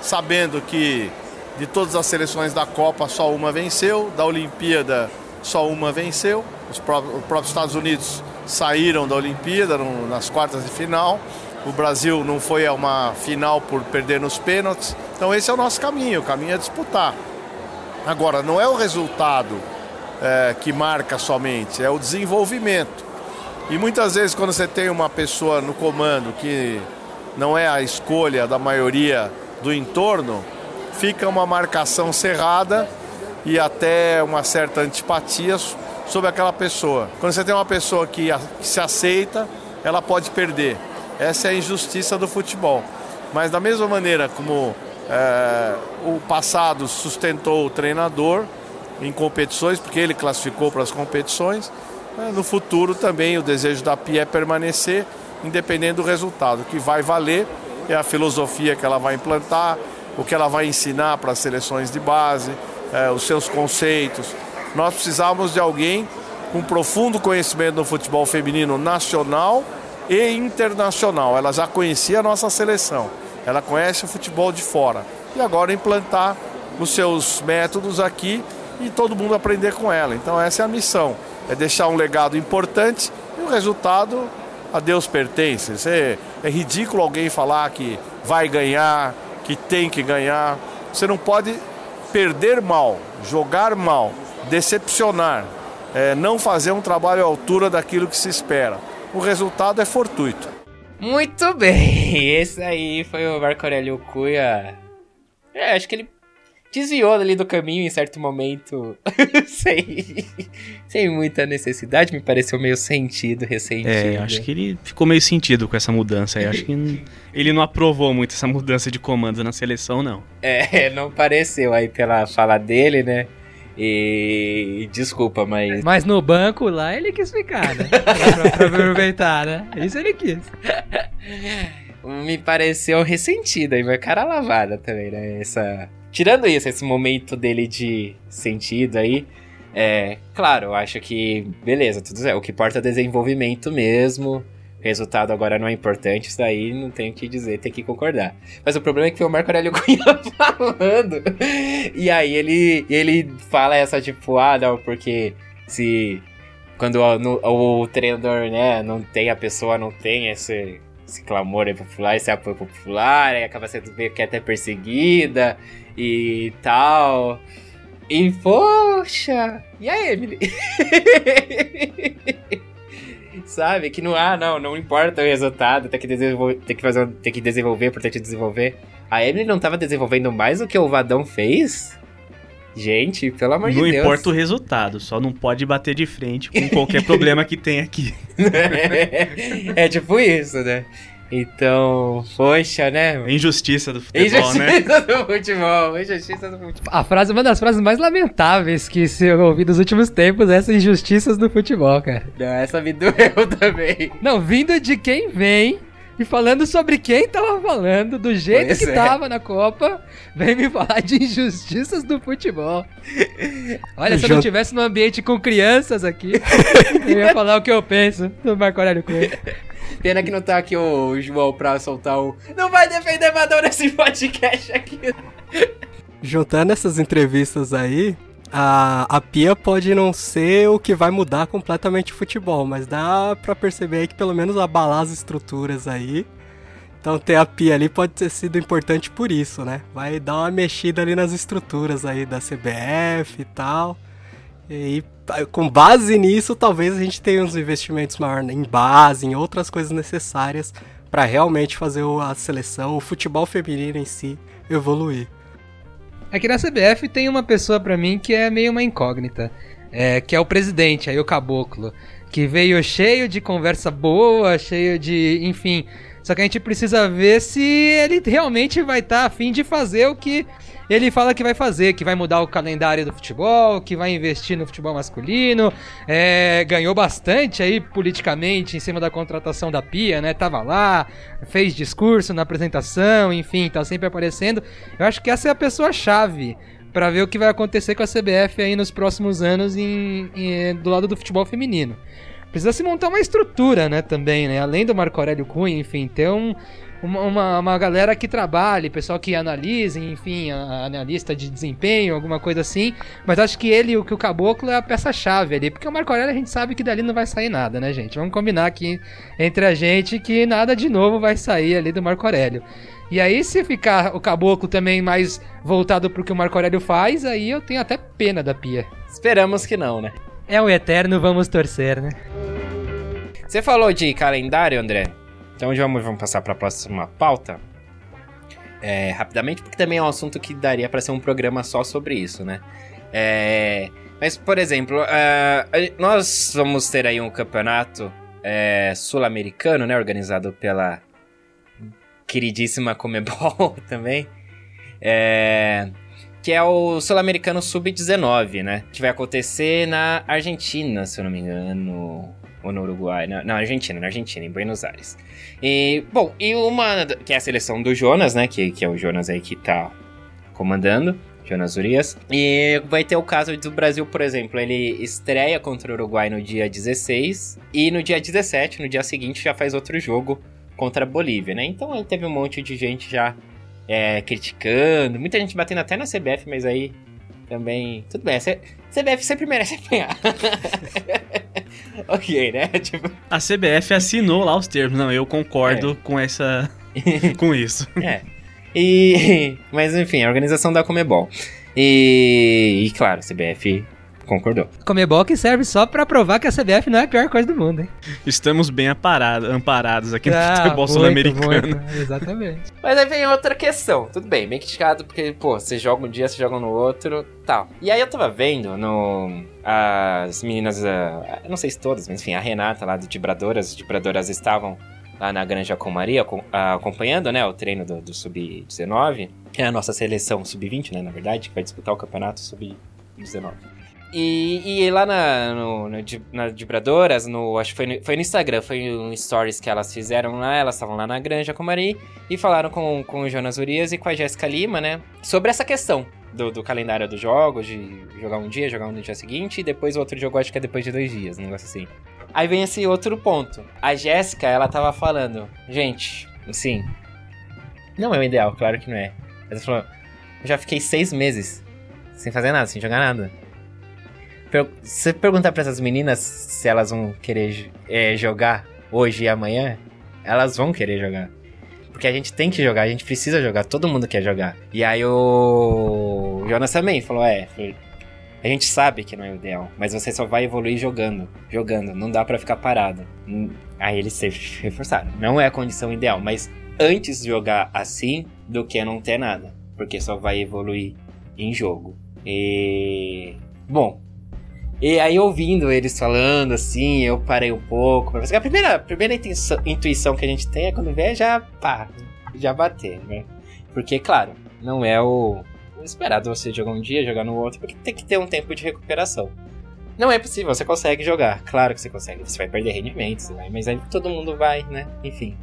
sabendo que de todas as seleções da Copa só uma venceu, da Olimpíada só uma venceu. Os próprios Estados Unidos saíram da Olimpíada nas quartas de final. O Brasil não foi a uma final por perder nos pênaltis. Então esse é o nosso caminho, o caminho é disputar. Agora, não é o resultado é, que marca somente, é o desenvolvimento. E muitas vezes quando você tem uma pessoa no comando que não é a escolha da maioria do entorno, fica uma marcação cerrada e até uma certa antipatia sobre aquela pessoa. Quando você tem uma pessoa que, se aceita, ela pode perder. Essa é a injustiça do futebol. Mas da mesma maneira como é, o passado sustentou o treinador em competições, porque ele classificou para as competições, é, no futuro também o desejo da Pia é permanecer, independente do resultado. O que vai valer é a filosofia que ela vai implantar, o que ela vai ensinar para as seleções de base, é, os seus conceitos, nós precisávamos de alguém com profundo conhecimento no futebol feminino nacional e internacional. Ela já conhecia a nossa seleção, ela conhece o futebol de fora. E agora implantar os seus métodos aqui e todo mundo aprender com ela. Então essa é a missão, é deixar um legado importante e o resultado a Deus pertence. É, é ridículo alguém falar que vai ganhar, que tem que ganhar. Você não pode perder mal, jogar mal, decepcionar, é, não fazer um trabalho à altura daquilo que se espera. O resultado é fortuito. Muito bem, esse aí foi o Marco Aurélio Cunha. É, acho que ele desviou ali do caminho em certo momento, sem, sem muita necessidade, me pareceu meio sentido, ressentido. É, acho que ele ficou meio sentido com essa mudança aí, acho que ele não aprovou muito essa mudança de comando na seleção, não. É, não pareceu aí pela fala dele, né? E desculpa, mas. Mas no banco lá ele quis ficar, né? pra, pra aproveitar, né? Isso ele quis. Me pareceu ressentido aí, mas cara lavada também, né? Essa. Tirando isso, esse momento dele de sentido aí. É, claro, acho que, beleza, tudo é. O que importa é desenvolvimento mesmo resultado agora não é importante, isso daí não tem o que dizer, tem que concordar. Mas o problema é que foi o Marco Aurélio Cunha falando. E aí ele, ele fala essa tipo, ah, não, porque se quando o, no, o treinador, né, não tem a pessoa, não tem esse, esse clamor popular, esse apoio popular, aí acaba sendo meio que até perseguida e tal. E poxa! E a Emily? sabe? Que não, ah, não, não importa o resultado, tem que desenvolver, tem que fazer, tem que desenvolver por ter que desenvolver. A Emily não tava desenvolvendo mais o que o Vadão fez? Gente, pelo amor não de Deus. importa o resultado, só não pode bater de frente com qualquer problema que tem aqui. é tipo isso, né? Então, poxa, né? Injustiça do futebol, né? Injustiça do futebol, injustiça do futebol. A frase, uma das frases mais lamentáveis que se eu ouvi nos últimos tempos é essas injustiças do futebol, cara. Não, essa me doeu também. Não, vindo de quem vem e falando sobre quem tava falando, do jeito Pois que é. tava na Copa, vem me falar de injustiças do futebol. Olha, se eu não Jun- tivesse num ambiente com crianças aqui, eu ia falar o que eu penso do Marco Aurélio Cunha. Pena que não tá aqui o João pra soltar o. Não vai defender Madonna nesse podcast aqui. Juntando essas entrevistas aí, a, a Pia pode não ser o que vai mudar completamente o futebol, mas dá pra perceber aí que pelo menos abalar as estruturas aí. Então ter a Pia ali pode ter sido importante por isso, né? Vai dar uma mexida ali nas estruturas aí da CBF e tal. E aí, com base nisso, talvez a gente tenha uns investimentos maiores em base, em outras coisas necessárias pra realmente fazer a seleção, o futebol feminino em si evoluir. É que na CBF tem uma pessoa pra mim que é meio uma incógnita. É, que é o presidente, aí o caboclo. Que veio cheio de conversa boa, cheio de. enfim. Só que a gente precisa ver se ele realmente vai estar a fim de fazer o que ele fala que vai fazer, que vai mudar o calendário do futebol, que vai investir no futebol masculino. É, ganhou bastante aí politicamente em cima da contratação da Pia, né? Tava lá, fez discurso na apresentação, enfim, tá sempre aparecendo. Eu acho que essa é a pessoa-chave pra ver o que vai acontecer com a CBF aí nos próximos anos em- em- do lado do futebol feminino. Precisa se montar uma estrutura, né, também, né? Além do Marco Aurélio Cunha, enfim, ter um, uma, uma, uma galera que trabalhe, pessoal que analise, enfim, a analista de desempenho, alguma coisa assim. Mas acho que ele, o que o Caboclo é a peça-chave ali. Porque o Marco Aurélio a gente sabe que dali não vai sair nada, né, gente? Vamos combinar aqui entre a gente que nada de novo vai sair ali do Marco Aurélio. E aí, se ficar o Caboclo também mais voltado pro que o Marco Aurélio faz, aí eu tenho até pena da pia. Esperamos que não, né? É o eterno, vamos torcer, né? Você falou de calendário, André? Então já vamos, vamos passar para a próxima pauta. É, rapidamente, porque também é um assunto que daria para ser um programa só sobre isso, né? É, mas, por exemplo, a- nós vamos ter aí um campeonato é, sul-americano, né? Organizado pela queridíssima Comebol também. É, que é o Sul-Americano Sub-19, né? Que vai acontecer na Argentina, se eu não me engano. Ou no Uruguai. Na, na Argentina, na Argentina, em Buenos Aires. E, bom, e uma. Que é a seleção do Jonas, né? Que, que é o Jonas aí que tá comandando. Jonas Urias. E vai ter o caso do Brasil, por exemplo. Ele estreia contra o Uruguai no dia 16. E no dia 17, no dia seguinte, já faz outro jogo contra a Bolívia, né? Então aí teve um monte de gente já é, criticando. Muita gente batendo até na CBF, mas aí também. Tudo bem, a CBF sempre merece apanhar. ok, né? Tipo, A CBF assinou lá os termos. Não, eu concordo com essa. com isso. é. E. Mas enfim, a organização da Comebol. E. E claro, a CBF concordou. Comebol que serve só pra provar que a CBF não é a pior coisa do mundo, hein? Estamos bem aparado- amparados aqui no Ah, futebol muito, sul-americano. Exatamente. Mas aí vem outra questão. Tudo bem, bem criticado, porque, pô, você joga um dia, você joga no outro, tal. E aí eu tava vendo no. As meninas. ah, não sei se todas, mas enfim, a Renata lá do Dibradoras. As Dibradoras estavam lá na Granja com Maria, ah, acompanhando, né, o treino do, do Sub-19. Que é a nossa seleção Sub-20, né, na verdade, que vai disputar o campeonato Sub-19. E, e lá na, no, no na Dibradoras, no, acho que foi no, foi no Instagram, foi um stories que elas fizeram lá, elas estavam lá na Granja com a e falaram com, com o Jonas Urias e com a Jéssica Lima, né, sobre essa questão do, do calendário dos jogos, de jogar um dia, jogar um no dia seguinte, e depois o outro jogo acho que é depois de dois dias, um negócio assim. Aí vem esse outro ponto. A Jéssica, ela tava falando, gente, assim, não é o ideal, claro que não é. Mas ela falou, eu já fiquei seis meses sem fazer nada, sem jogar nada. Se perguntar pra essas meninas se elas vão querer eh, jogar hoje e amanhã, elas vão querer jogar. Porque a gente tem que jogar, a gente precisa jogar, todo mundo quer jogar. E aí o Jonas também falou, é, a gente sabe que não é o ideal, mas você só vai evoluir jogando, jogando, não dá pra ficar parado. Hum, Aí eles sempre reforçaram, não é a condição ideal, mas antes jogar assim do que não ter nada, porque só vai evoluir em jogo. E. Bom. E aí, ouvindo eles falando assim, eu parei um pouco. Porque a primeira, a primeira intuição, intuição que a gente tem é quando vê já pá, já bater, né? Porque, claro, não é o, esperado você jogar um dia, jogar no outro, porque tem que ter um tempo de recuperação. Não é possível, você consegue jogar. Claro que você consegue. Você vai perder rendimento, você vai, mas aí todo mundo vai, né? Enfim.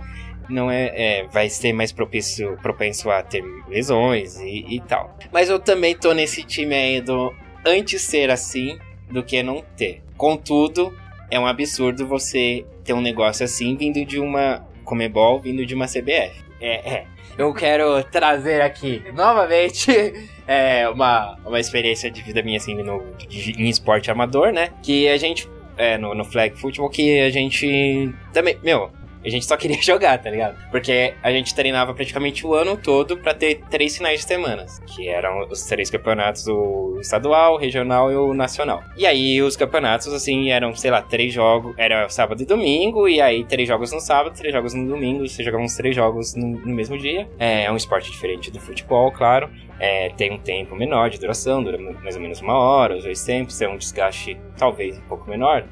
Não é, é vai ser mais propício, propenso a ter lesões e, e tal. Mas eu também tô nesse time aí do antes ser assim do que não ter. Contudo, é um absurdo você ter um negócio assim vindo de uma Comebol, vindo de uma CBF. É, é. Eu quero trazer aqui novamente é, uma, uma experiência de vida minha assim no, de, em esporte amador, né? Que a gente. É, no, no flag football que a gente também, meu, a gente só queria jogar, tá ligado? Porque a gente treinava praticamente o ano todo para ter três finais de semana, que eram os três campeonatos, o estadual, o regional e o nacional. E aí os campeonatos, assim, eram, sei lá, três jogos, era sábado e domingo, e aí três jogos no sábado, três jogos no domingo, você jogava uns três jogos no, no mesmo dia. É, é um esporte diferente do futebol, claro. É, tem um tempo menor de duração, dura mais ou menos uma hora, os dois tempos, é um desgaste talvez um pouco menor,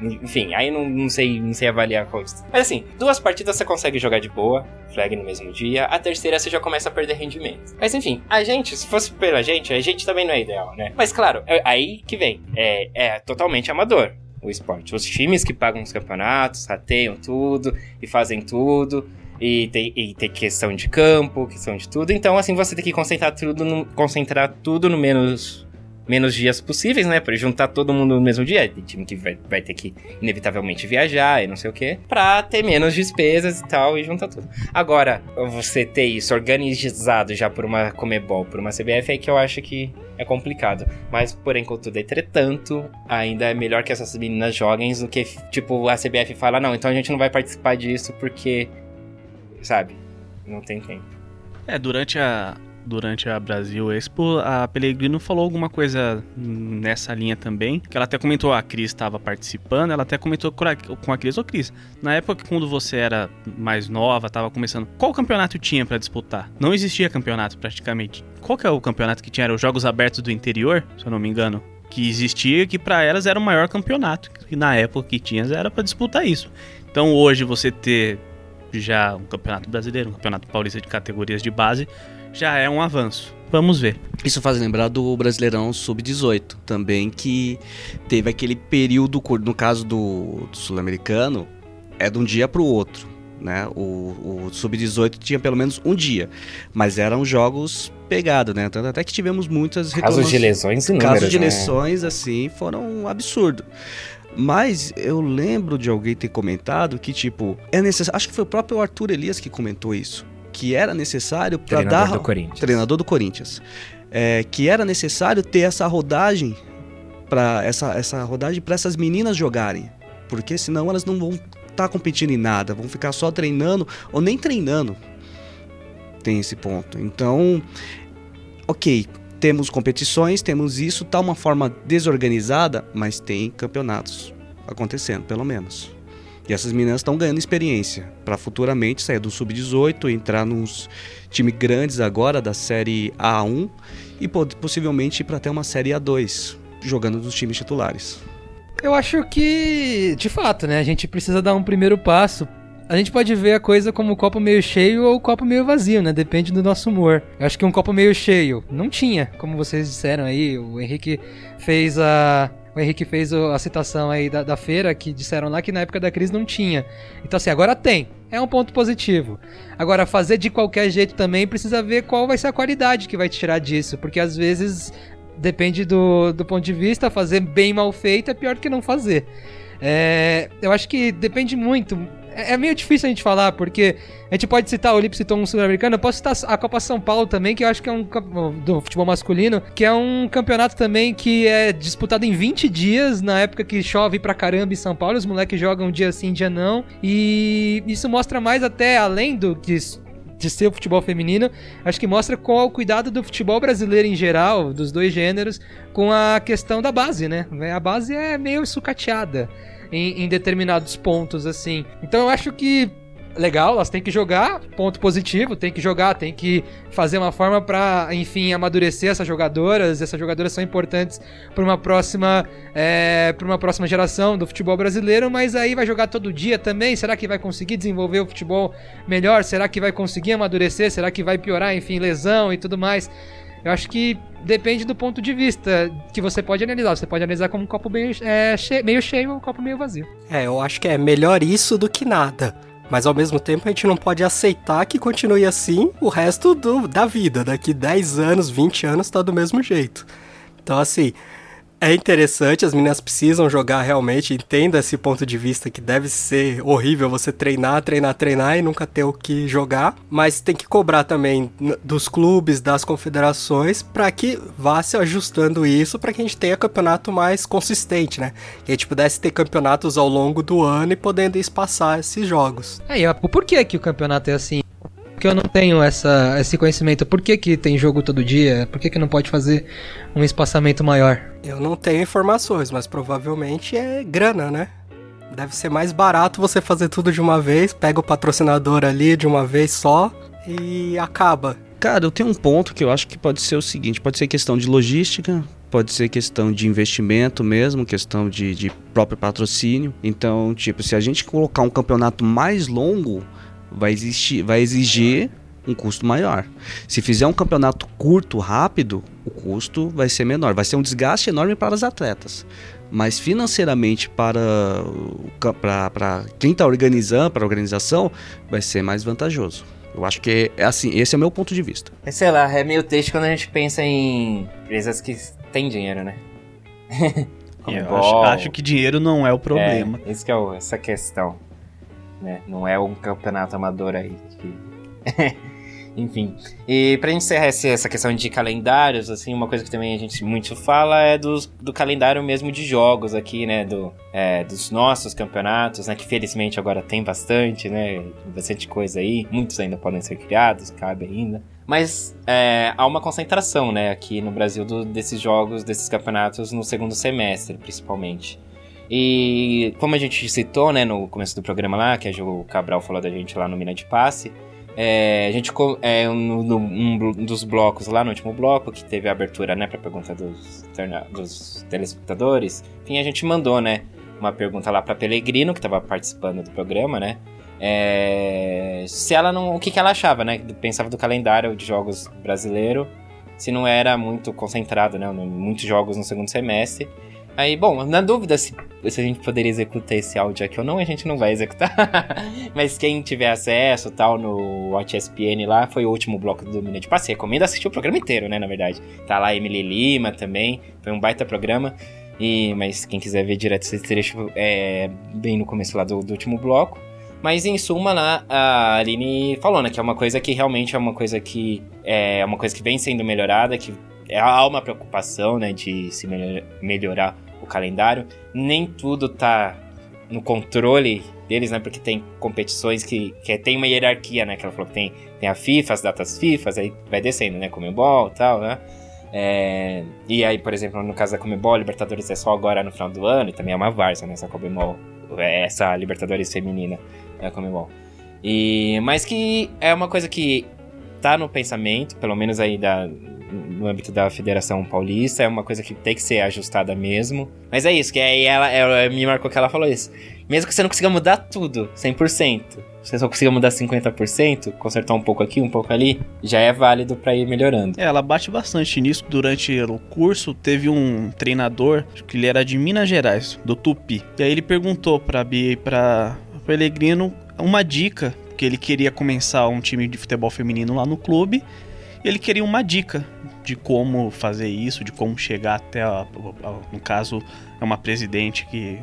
enfim, aí não, não, sei, não sei avaliar qual. Mas assim, duas partidas você consegue jogar de boa, flag no mesmo dia. A terceira você já começa a perder rendimento. Mas enfim, a gente, se fosse pela gente, a gente também não é ideal, né? Mas claro, é aí que vem. É, é totalmente amador o esporte. Os times que pagam os campeonatos, rateiam tudo e fazem tudo. E tem, e tem questão de campo, questão de tudo. Então, assim, você tem que concentrar tudo no, concentrar tudo no menos menos dias possíveis, né? Pra juntar todo mundo no mesmo dia. Tem time que vai, vai ter que, inevitavelmente, viajar e não sei o quê. Pra ter menos despesas e tal e juntar tudo. Agora, você ter isso organizado já por uma Comebol, por uma CBF, é que eu acho que é complicado. Mas, porém, contudo, entretanto, ainda é melhor que essas meninas joguem do que, tipo, a CBF fala, não, então a gente não vai participar disso porque, sabe, não tem tempo. É, durante a, durante a Brasil Expo, a Pellegrino falou alguma coisa nessa linha também, que ela até comentou, a Cris estava participando, ela até comentou com a Cris, ô Cris, na época quando você era mais nova, estava começando, qual campeonato tinha para disputar? Não existia campeonato praticamente. Qual que é o campeonato que tinha? Era os Jogos Abertos do Interior, se eu não me engano? Que existia, que para elas era o maior campeonato, que na época que tinha era para disputar isso. Então hoje você ter já um campeonato brasileiro, um campeonato paulista de categorias de base, já é um avanço. Vamos ver. Isso faz lembrar do Brasileirão Sub-18 também, que teve aquele período, no caso do, do Sul-Americano, é de um dia para o outro. Né? O, o Sub-18 tinha pelo menos um dia, mas eram jogos pegados, né? Tanto até que tivemos muitas Casos de lesões inúmeros, Casos de né? lesões, assim, foram um absurdo. Mas eu lembro de alguém ter comentado que, tipo, é necessário. Acho que foi o próprio Arthur Elias que comentou isso que era necessário para dar do Corinthians. treinador do Corinthians, é, que era necessário ter essa rodagem para essa essa rodagem para essas meninas jogarem, porque senão elas não vão estar tá competindo em nada, vão ficar só treinando ou nem treinando. Tem esse ponto. Então, ok, temos competições, temos isso, tá uma forma desorganizada, mas tem campeonatos acontecendo, pelo menos. E essas meninas estão ganhando experiência para futuramente sair do sub-18, entrar nos times grandes agora da série A1 e possivelmente ir para até uma série A2, jogando nos times titulares. Eu acho que, de fato, né, a gente precisa dar um primeiro passo. A gente pode ver a coisa como copo meio cheio ou copo meio vazio, né? Depende do nosso humor. Eu acho que um copo meio cheio não tinha, como vocês disseram aí, o Henrique fez a o Henrique fez a citação aí da, da feira, que disseram lá que na época da crise não tinha. Então, assim, agora tem. É um ponto positivo. Agora, fazer de qualquer jeito também precisa ver qual vai ser a qualidade que vai tirar disso. Porque às vezes, depende do, do ponto de vista, fazer bem mal feito é pior do que não fazer. É, eu acho que depende muito é, é meio difícil a gente falar, porque a gente pode citar, o Lipe citou um sul-americano, eu posso citar a Copa São Paulo também, que eu acho que é um do futebol masculino, que é um campeonato também que é disputado em 20 dias, na época que chove pra caramba em São Paulo, os moleques jogam dia sim, dia não, e isso mostra mais até além do que de ser o futebol feminino, acho que mostra qual o cuidado do futebol brasileiro em geral, dos dois gêneros, com a questão da base, né? A base é meio sucateada em, em determinados pontos, assim. Então eu acho que legal, elas têm que jogar, ponto positivo, tem que jogar, tem que fazer uma forma para, enfim, amadurecer essas jogadoras. Essas jogadoras são importantes para uma próxima, é, para uma próxima geração do futebol brasileiro, mas aí vai jogar todo dia também. Será que vai conseguir desenvolver o futebol melhor? Será que vai conseguir amadurecer? Será que vai piorar, enfim, lesão e tudo mais? Eu acho que depende do ponto de vista que você pode analisar. Você pode analisar como um copo meio, é, cheio, meio cheio ou um copo meio vazio. É, eu acho que é melhor isso do que nada. Mas ao mesmo tempo a gente não pode aceitar que continue assim o resto do, da vida. Daqui 10 anos, 20 anos tá do mesmo jeito. Então, assim, é interessante, as meninas precisam jogar realmente, entenda esse ponto de vista que deve ser horrível você treinar, treinar, treinar e nunca ter o que jogar, mas tem que cobrar também dos clubes, das confederações, para que vá se ajustando isso, para que a gente tenha campeonato mais consistente, né? Que a gente pudesse ter campeonatos ao longo do ano e podendo espaçar esses jogos. É, e por que que o campeonato é assim? Porque eu não tenho essa, esse conhecimento. Por que, que tem jogo todo dia? Por que, que não pode fazer um espaçamento maior? Eu não tenho informações, mas provavelmente é grana, né? Deve ser mais barato você fazer tudo de uma vez, pega o patrocinador ali de uma vez só e acaba. Cara, eu tenho um ponto que eu acho que pode ser o seguinte: pode ser questão de logística, pode ser questão de investimento mesmo, questão de, de próprio patrocínio. Então, tipo, se a gente colocar um campeonato mais longo, vai, existir, vai exigir um custo maior. Se fizer um campeonato curto, rápido, o custo vai ser menor. Vai ser um desgaste enorme para os atletas. Mas financeiramente para, para, para quem está organizando, para a organização, vai ser mais vantajoso. Eu acho que é assim, esse é o meu ponto de vista. É, sei lá, é meio triste quando a gente pensa em empresas que têm dinheiro, né? eu acho, acho, que dinheiro não é o problema. É, isso que é o, essa questão né? Não é um campeonato amador aí. Que... Enfim. E pra encerrar essa questão de calendários, assim, uma coisa que também a gente muito fala é do, do calendário mesmo de jogos aqui, né? Do, é, dos nossos campeonatos, né? Que felizmente agora tem bastante, né? Bastante coisa aí. Muitos ainda podem ser criados, cabe ainda. Mas é, há uma concentração, né, aqui no Brasil do, desses jogos, desses campeonatos no segundo semestre, principalmente. E como a gente citou, né, no começo do programa lá, que a o Cabral falou da gente lá no Mina de Passe, é, a gente, é, no, um dos blocos lá, no último bloco, que teve a abertura, né, pra pergunta dos, dos telespectadores, enfim, a gente mandou, né, uma pergunta lá pra Pelegrino, que tava participando do programa, né, é, se ela não, o que, que ela achava, né, pensava do calendário de jogos brasileiro, se não era muito concentrado, né, muitos jogos no segundo semestre, Aí, bom, na dúvida se, se a gente poderia executar esse áudio aqui ou não, a gente não vai executar. Mas quem tiver acesso tal no Watch ESPN lá, foi o último bloco do Domínio de Passe. Recomendo assistir o programa inteiro, né, na verdade. Tá lá Emily Lima também, foi um baita programa. E, mas quem quiser ver direto esse trecho, é bem no começo lá do, do último bloco. Mas em suma, lá, a Aline falou, né, que é uma coisa que realmente é uma coisa que é uma coisa que vem sendo melhorada, que há uma preocupação, né, de se melhorar o calendário. Nem tudo tá no controle deles, né? Porque tem competições que, que tem uma hierarquia, né? Que ela falou que tem, tem a FIFA, as datas FIFA, aí vai descendo, né? Comebol e tal, né? É, e aí, por exemplo, no caso da Comebol, Libertadores é só agora no final do ano, e também é uma várzea, né? Essa Comebol, essa Libertadores feminina, é a Comebol. E, mas que é uma coisa que tá no pensamento, pelo menos aí da, no âmbito da Federação Paulista, é uma coisa que tem que ser ajustada mesmo. Mas é isso, que aí ela, ela me marcou que ela falou isso. Mesmo que você não consiga mudar tudo, 100%, você só consiga mudar 50%, consertar um pouco aqui, um pouco ali, já é válido para ir melhorando. É, ela bate bastante nisso. Durante o curso, teve um treinador, que ele era de Minas Gerais, do Tupi. E aí ele perguntou pra Bia e pra Pelegrino uma dica que ele queria começar um time de futebol feminino lá no clube. E ele queria uma dica de como fazer isso, de como chegar até, a, a, no caso, é uma presidente que,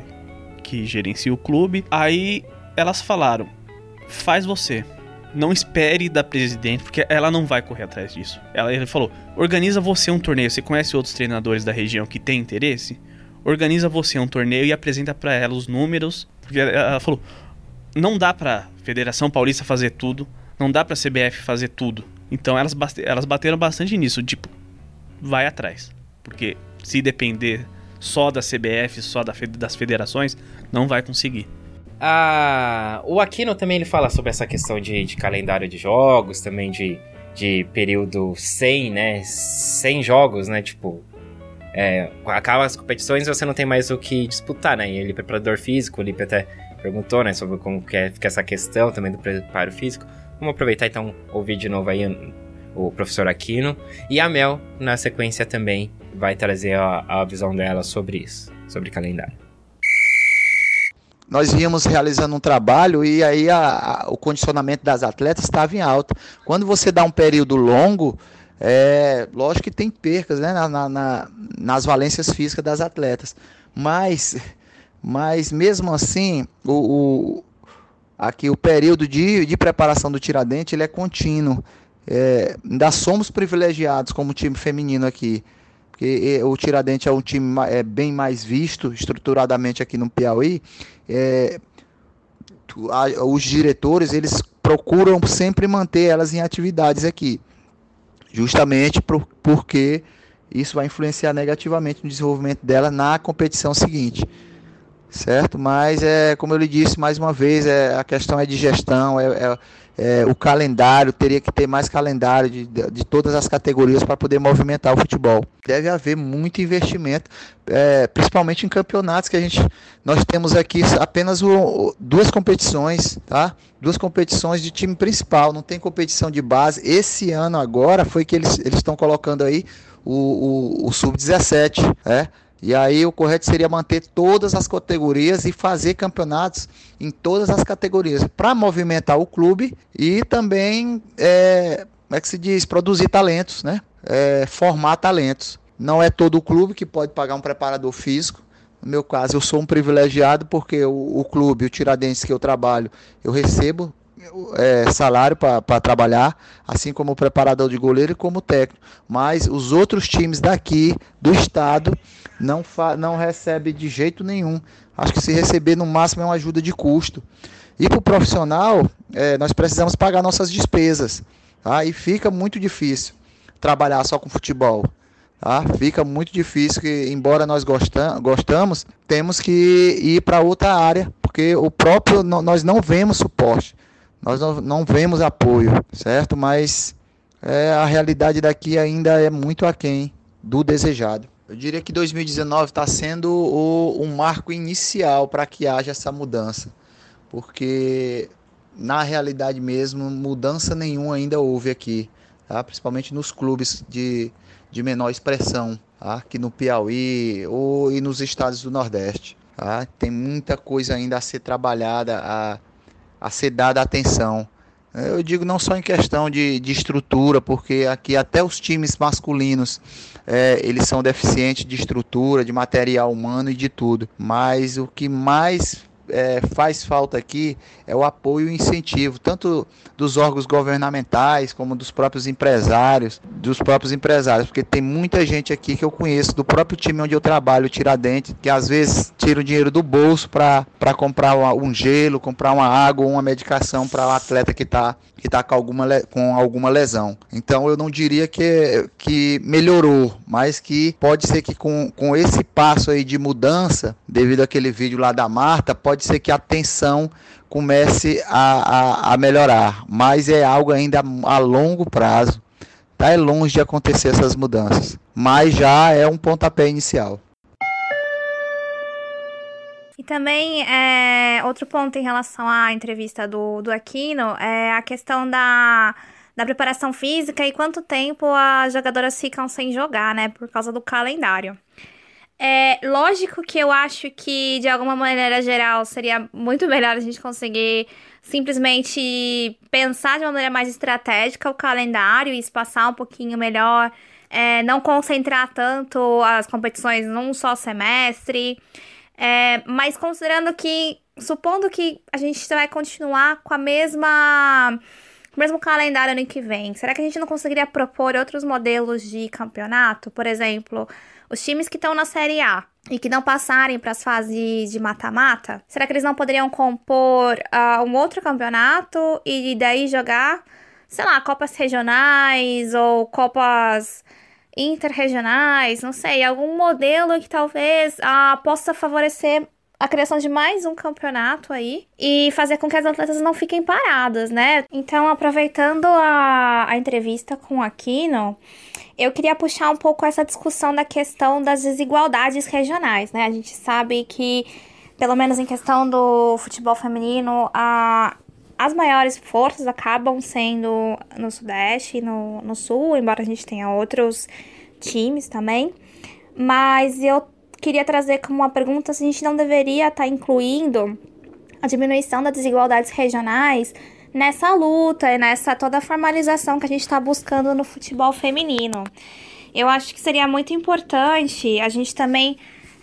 que gerencia o clube. Aí elas falaram: faz você. Não espere da presidente, porque ela não vai correr atrás disso. Ela ele falou: organiza você um torneio. Você conhece outros treinadores da região que têm interesse? Organiza você um torneio e apresenta para ela os números. Porque ela falou: não dá pra Federação Paulista fazer tudo, não dá pra CBF fazer tudo. Então elas, elas bateram bastante nisso, tipo, vai atrás. Porque se depender só da CBF, só da, das federações, não vai conseguir. a, o Aquino também ele fala sobre essa questão de, de calendário de jogos, também de, de período sem, né? Sem jogos, né? Tipo, é, acaba as competições você não tem mais o que disputar, né? E ele é preparador físico, o Lipe até perguntou, né, sobre como que é, fica essa questão também do preparo físico. Vamos aproveitar então ouvir de novo aí o professor Aquino. E a Mel, na sequência, também vai trazer a, a visão dela sobre isso, sobre calendário. Nós íamos realizando um trabalho e aí a, a, o condicionamento das atletas estava em alta. Quando você dá um período longo, é, lógico que tem percas né, na, na, nas valências físicas das atletas. Mas, mas mesmo assim, o aqui o período de, de preparação do Tiradentes ele é contínuo. É, ainda somos privilegiados como time feminino aqui, porque o Tiradentes é um time é, bem mais visto estruturadamente aqui no Piauí. É, os diretores eles procuram sempre manter elas em atividades aqui, justamente por, porque isso vai influenciar negativamente no desenvolvimento dela na competição seguinte certo? Mas é como eu lhe disse mais uma vez, é, a questão é de gestão, é, é, é o calendário, teria que ter mais calendário de, de, todas as categorias para poder movimentar o futebol. Deve haver muito investimento, é, principalmente em campeonatos que a gente nós temos aqui apenas o, duas competições, tá? Duas competições de time principal, não tem competição de base. Esse ano agora foi que eles estão colocando aí o, o, o sub-17, é? E aí o correto seria manter todas as categorias e fazer campeonatos em todas as categorias para movimentar o clube e também, é, como é que se diz, produzir talentos, né? É, formar talentos. Não é todo o clube que pode pagar um preparador físico. No meu caso, eu sou um privilegiado porque o, o clube, o Tiradentes que eu trabalho, eu recebo é, salário para trabalhar, assim como o preparador de goleiro e como técnico. Mas os outros times daqui, do estado, não, não recebe de jeito nenhum. Acho que se receber no máximo é uma ajuda de custo. E para o profissional, é, nós precisamos pagar nossas despesas. Tá? E fica muito difícil trabalhar só com futebol. Tá? Fica muito difícil, que, embora nós gostam, gostamos, temos que ir para outra área, porque o próprio nós não vemos suporte, nós não, não vemos apoio, certo? Mas é, a realidade daqui ainda é muito aquém do desejado. Eu diria que 2019 está sendo o, marco inicial para que haja essa mudança, porque na realidade mesmo mudança nenhuma ainda houve aqui, tá? principalmente nos clubes de, de menor expressão, tá? aqui no Piauí ou e nos estados do Nordeste. Tá? Tem muita coisa ainda a ser trabalhada, a, a ser dada atenção. Eu digo não só em questão de, de estrutura, porque aqui até os times masculinos é, eles são deficientes de estrutura, de material humano e de tudo. Mas o que mais é, faz falta aqui é o apoio e incentivo, tanto dos órgãos governamentais como dos próprios empresários, dos próprios empresários, porque tem muita gente aqui que eu conheço do próprio time onde eu trabalho, Tiradentes, que às vezes tira o dinheiro do bolso para comprar um gelo, comprar uma água ou uma medicação para o um atleta que está que tá com alguma, com alguma lesão. Então eu não diria que, que melhorou, mas que pode ser que com, com esse passo aí de mudança, devido àquele vídeo lá da Marta, pode ser que a tensão comece a, a, a melhorar, mas é algo ainda a longo prazo. Tá é longe de acontecer essas mudanças, mas já é um pontapé inicial. E também, é, outro ponto em relação à entrevista do, do Aquino é a questão da, da preparação física e quanto tempo as jogadoras ficam sem jogar, né? Por causa do calendário. É lógico que eu acho que, de alguma maneira geral, seria muito melhor a gente conseguir simplesmente pensar de uma maneira mais estratégica o calendário e espaçar um pouquinho melhor, é, não concentrar tanto as competições num só semestre. É, mas considerando que, supondo que a gente vai continuar com a mesma o mesmo calendário ano que vem, será que a gente não conseguiria propor outros modelos de campeonato? Por exemplo, os times que estão na Série A e que não passarem para as fases de mata-mata, será que eles não poderiam compor uh, um outro campeonato e daí jogar, sei lá, Copas regionais ou Copas interregionais, não sei, algum modelo que talvez uh, possa favorecer a criação de mais um campeonato aí e fazer com que as atletas não fiquem paradas, né? Então, aproveitando a, a entrevista com o Aquino, eu queria puxar um pouco essa discussão da questão das desigualdades regionais, né? A gente sabe que, pelo menos em questão do futebol feminino, a, as maiores forças acabam sendo no Sudeste e no, no Sul, embora a gente tenha outros times também. Mas eu queria trazer como uma pergunta se a gente não deveria estar tá incluindo a diminuição das desigualdades regionais nessa luta e nessa toda formalização que a gente está buscando no futebol feminino. Eu acho que seria muito importante a gente também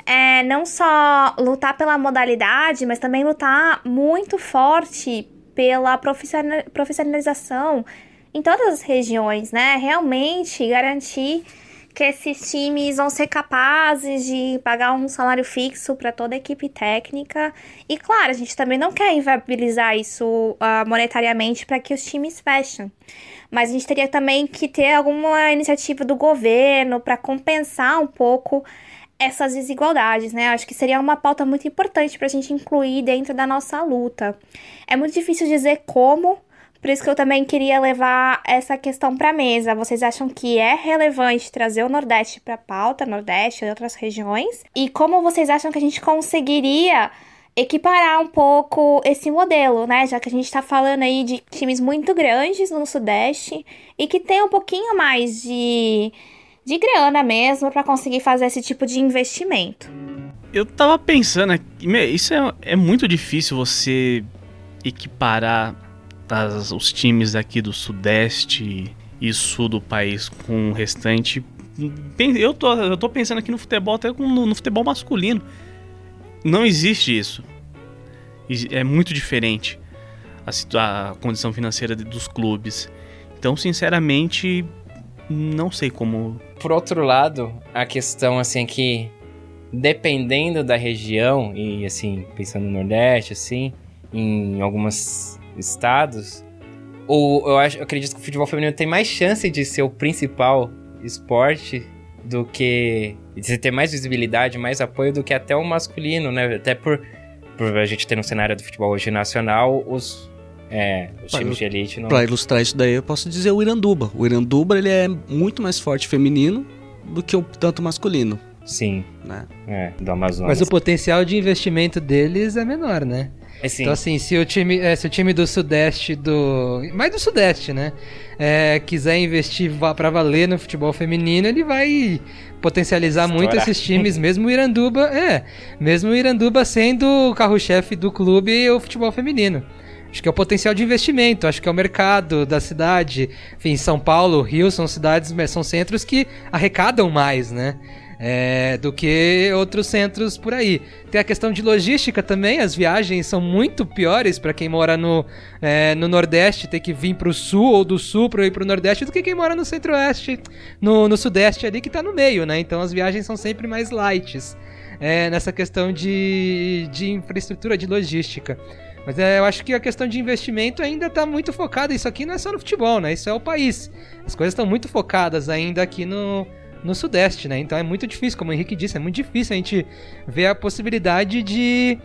é, não só lutar pela modalidade, mas também lutar muito forte pela profissionalização em todas as regiões, né? Realmente garantir que esses times vão ser capazes de pagar um salário fixo para toda a equipe técnica. E claro, a gente também não quer inviabilizar isso uh, monetariamente para que os times fechem. Mas a gente teria também que ter alguma iniciativa do governo para compensar um pouco essas desigualdades, né? Acho que seria uma pauta muito importante para a gente incluir dentro da nossa luta. É muito difícil dizer como, por isso que eu também queria levar essa questão para mesa. Vocês acham que é relevante trazer o Nordeste para pauta, Nordeste e outras regiões? E como vocês acham que a gente conseguiria equiparar um pouco esse modelo, né? Já que a gente está falando aí de times muito grandes no Sudeste e que tem um pouquinho mais de, de grana mesmo para conseguir fazer esse tipo de investimento. Eu tava pensando, isso é, é muito difícil você equiparar as, os times aqui do Sudeste e Sul do país com o restante. Eu tô, eu tô pensando aqui no futebol, até no, no futebol masculino. Não existe isso. É muito diferente a, a condição financeira dos clubes. Então, sinceramente, não sei como. Por outro lado, a questão assim é que dependendo da região e assim pensando no Nordeste, assim, em algumas estados, ou eu, acho, eu acredito que o futebol feminino tem mais chance de ser o principal esporte do que. de ter mais visibilidade, mais apoio do que até o masculino, né? Até por, por a gente ter no cenário do futebol hoje nacional os. É, os times de elite não. Pra ilustrar isso daí, eu posso dizer o Iranduba. O Iranduba ele é muito mais forte feminino do que o tanto masculino. Sim. Né? É, do Amazonas. Mas o potencial de investimento deles é menor, né? Assim. Então, assim, se o time, é, se o time do Sudeste, do. Mais do Sudeste, né? É, quiser investir para valer no futebol feminino, ele vai potencializar Estourar. muito esses times, mesmo o Iranduba. É, mesmo o Iranduba sendo o carro-chefe do clube e o futebol feminino. Acho que é o potencial de investimento, acho que é o mercado da cidade. Enfim, São Paulo, Rio são cidades, são centros que arrecadam mais, né? É, do que outros centros por aí. Tem a questão de logística também, as viagens são muito piores para quem mora no, é, no Nordeste, ter que vir para o Sul ou do Sul para ir para o Nordeste, do que quem mora no Centro-Oeste, no, no Sudeste ali que está no meio, né? Então as viagens são sempre mais lights é, nessa questão de, de infraestrutura, de logística. Mas é, eu acho que a questão de investimento ainda está muito focada. Isso aqui não é só no futebol, né? Isso é o país. As coisas estão muito focadas ainda aqui no, no Sudeste, né? Então é muito difícil, como o Henrique disse, é muito difícil a gente ver a possibilidade de,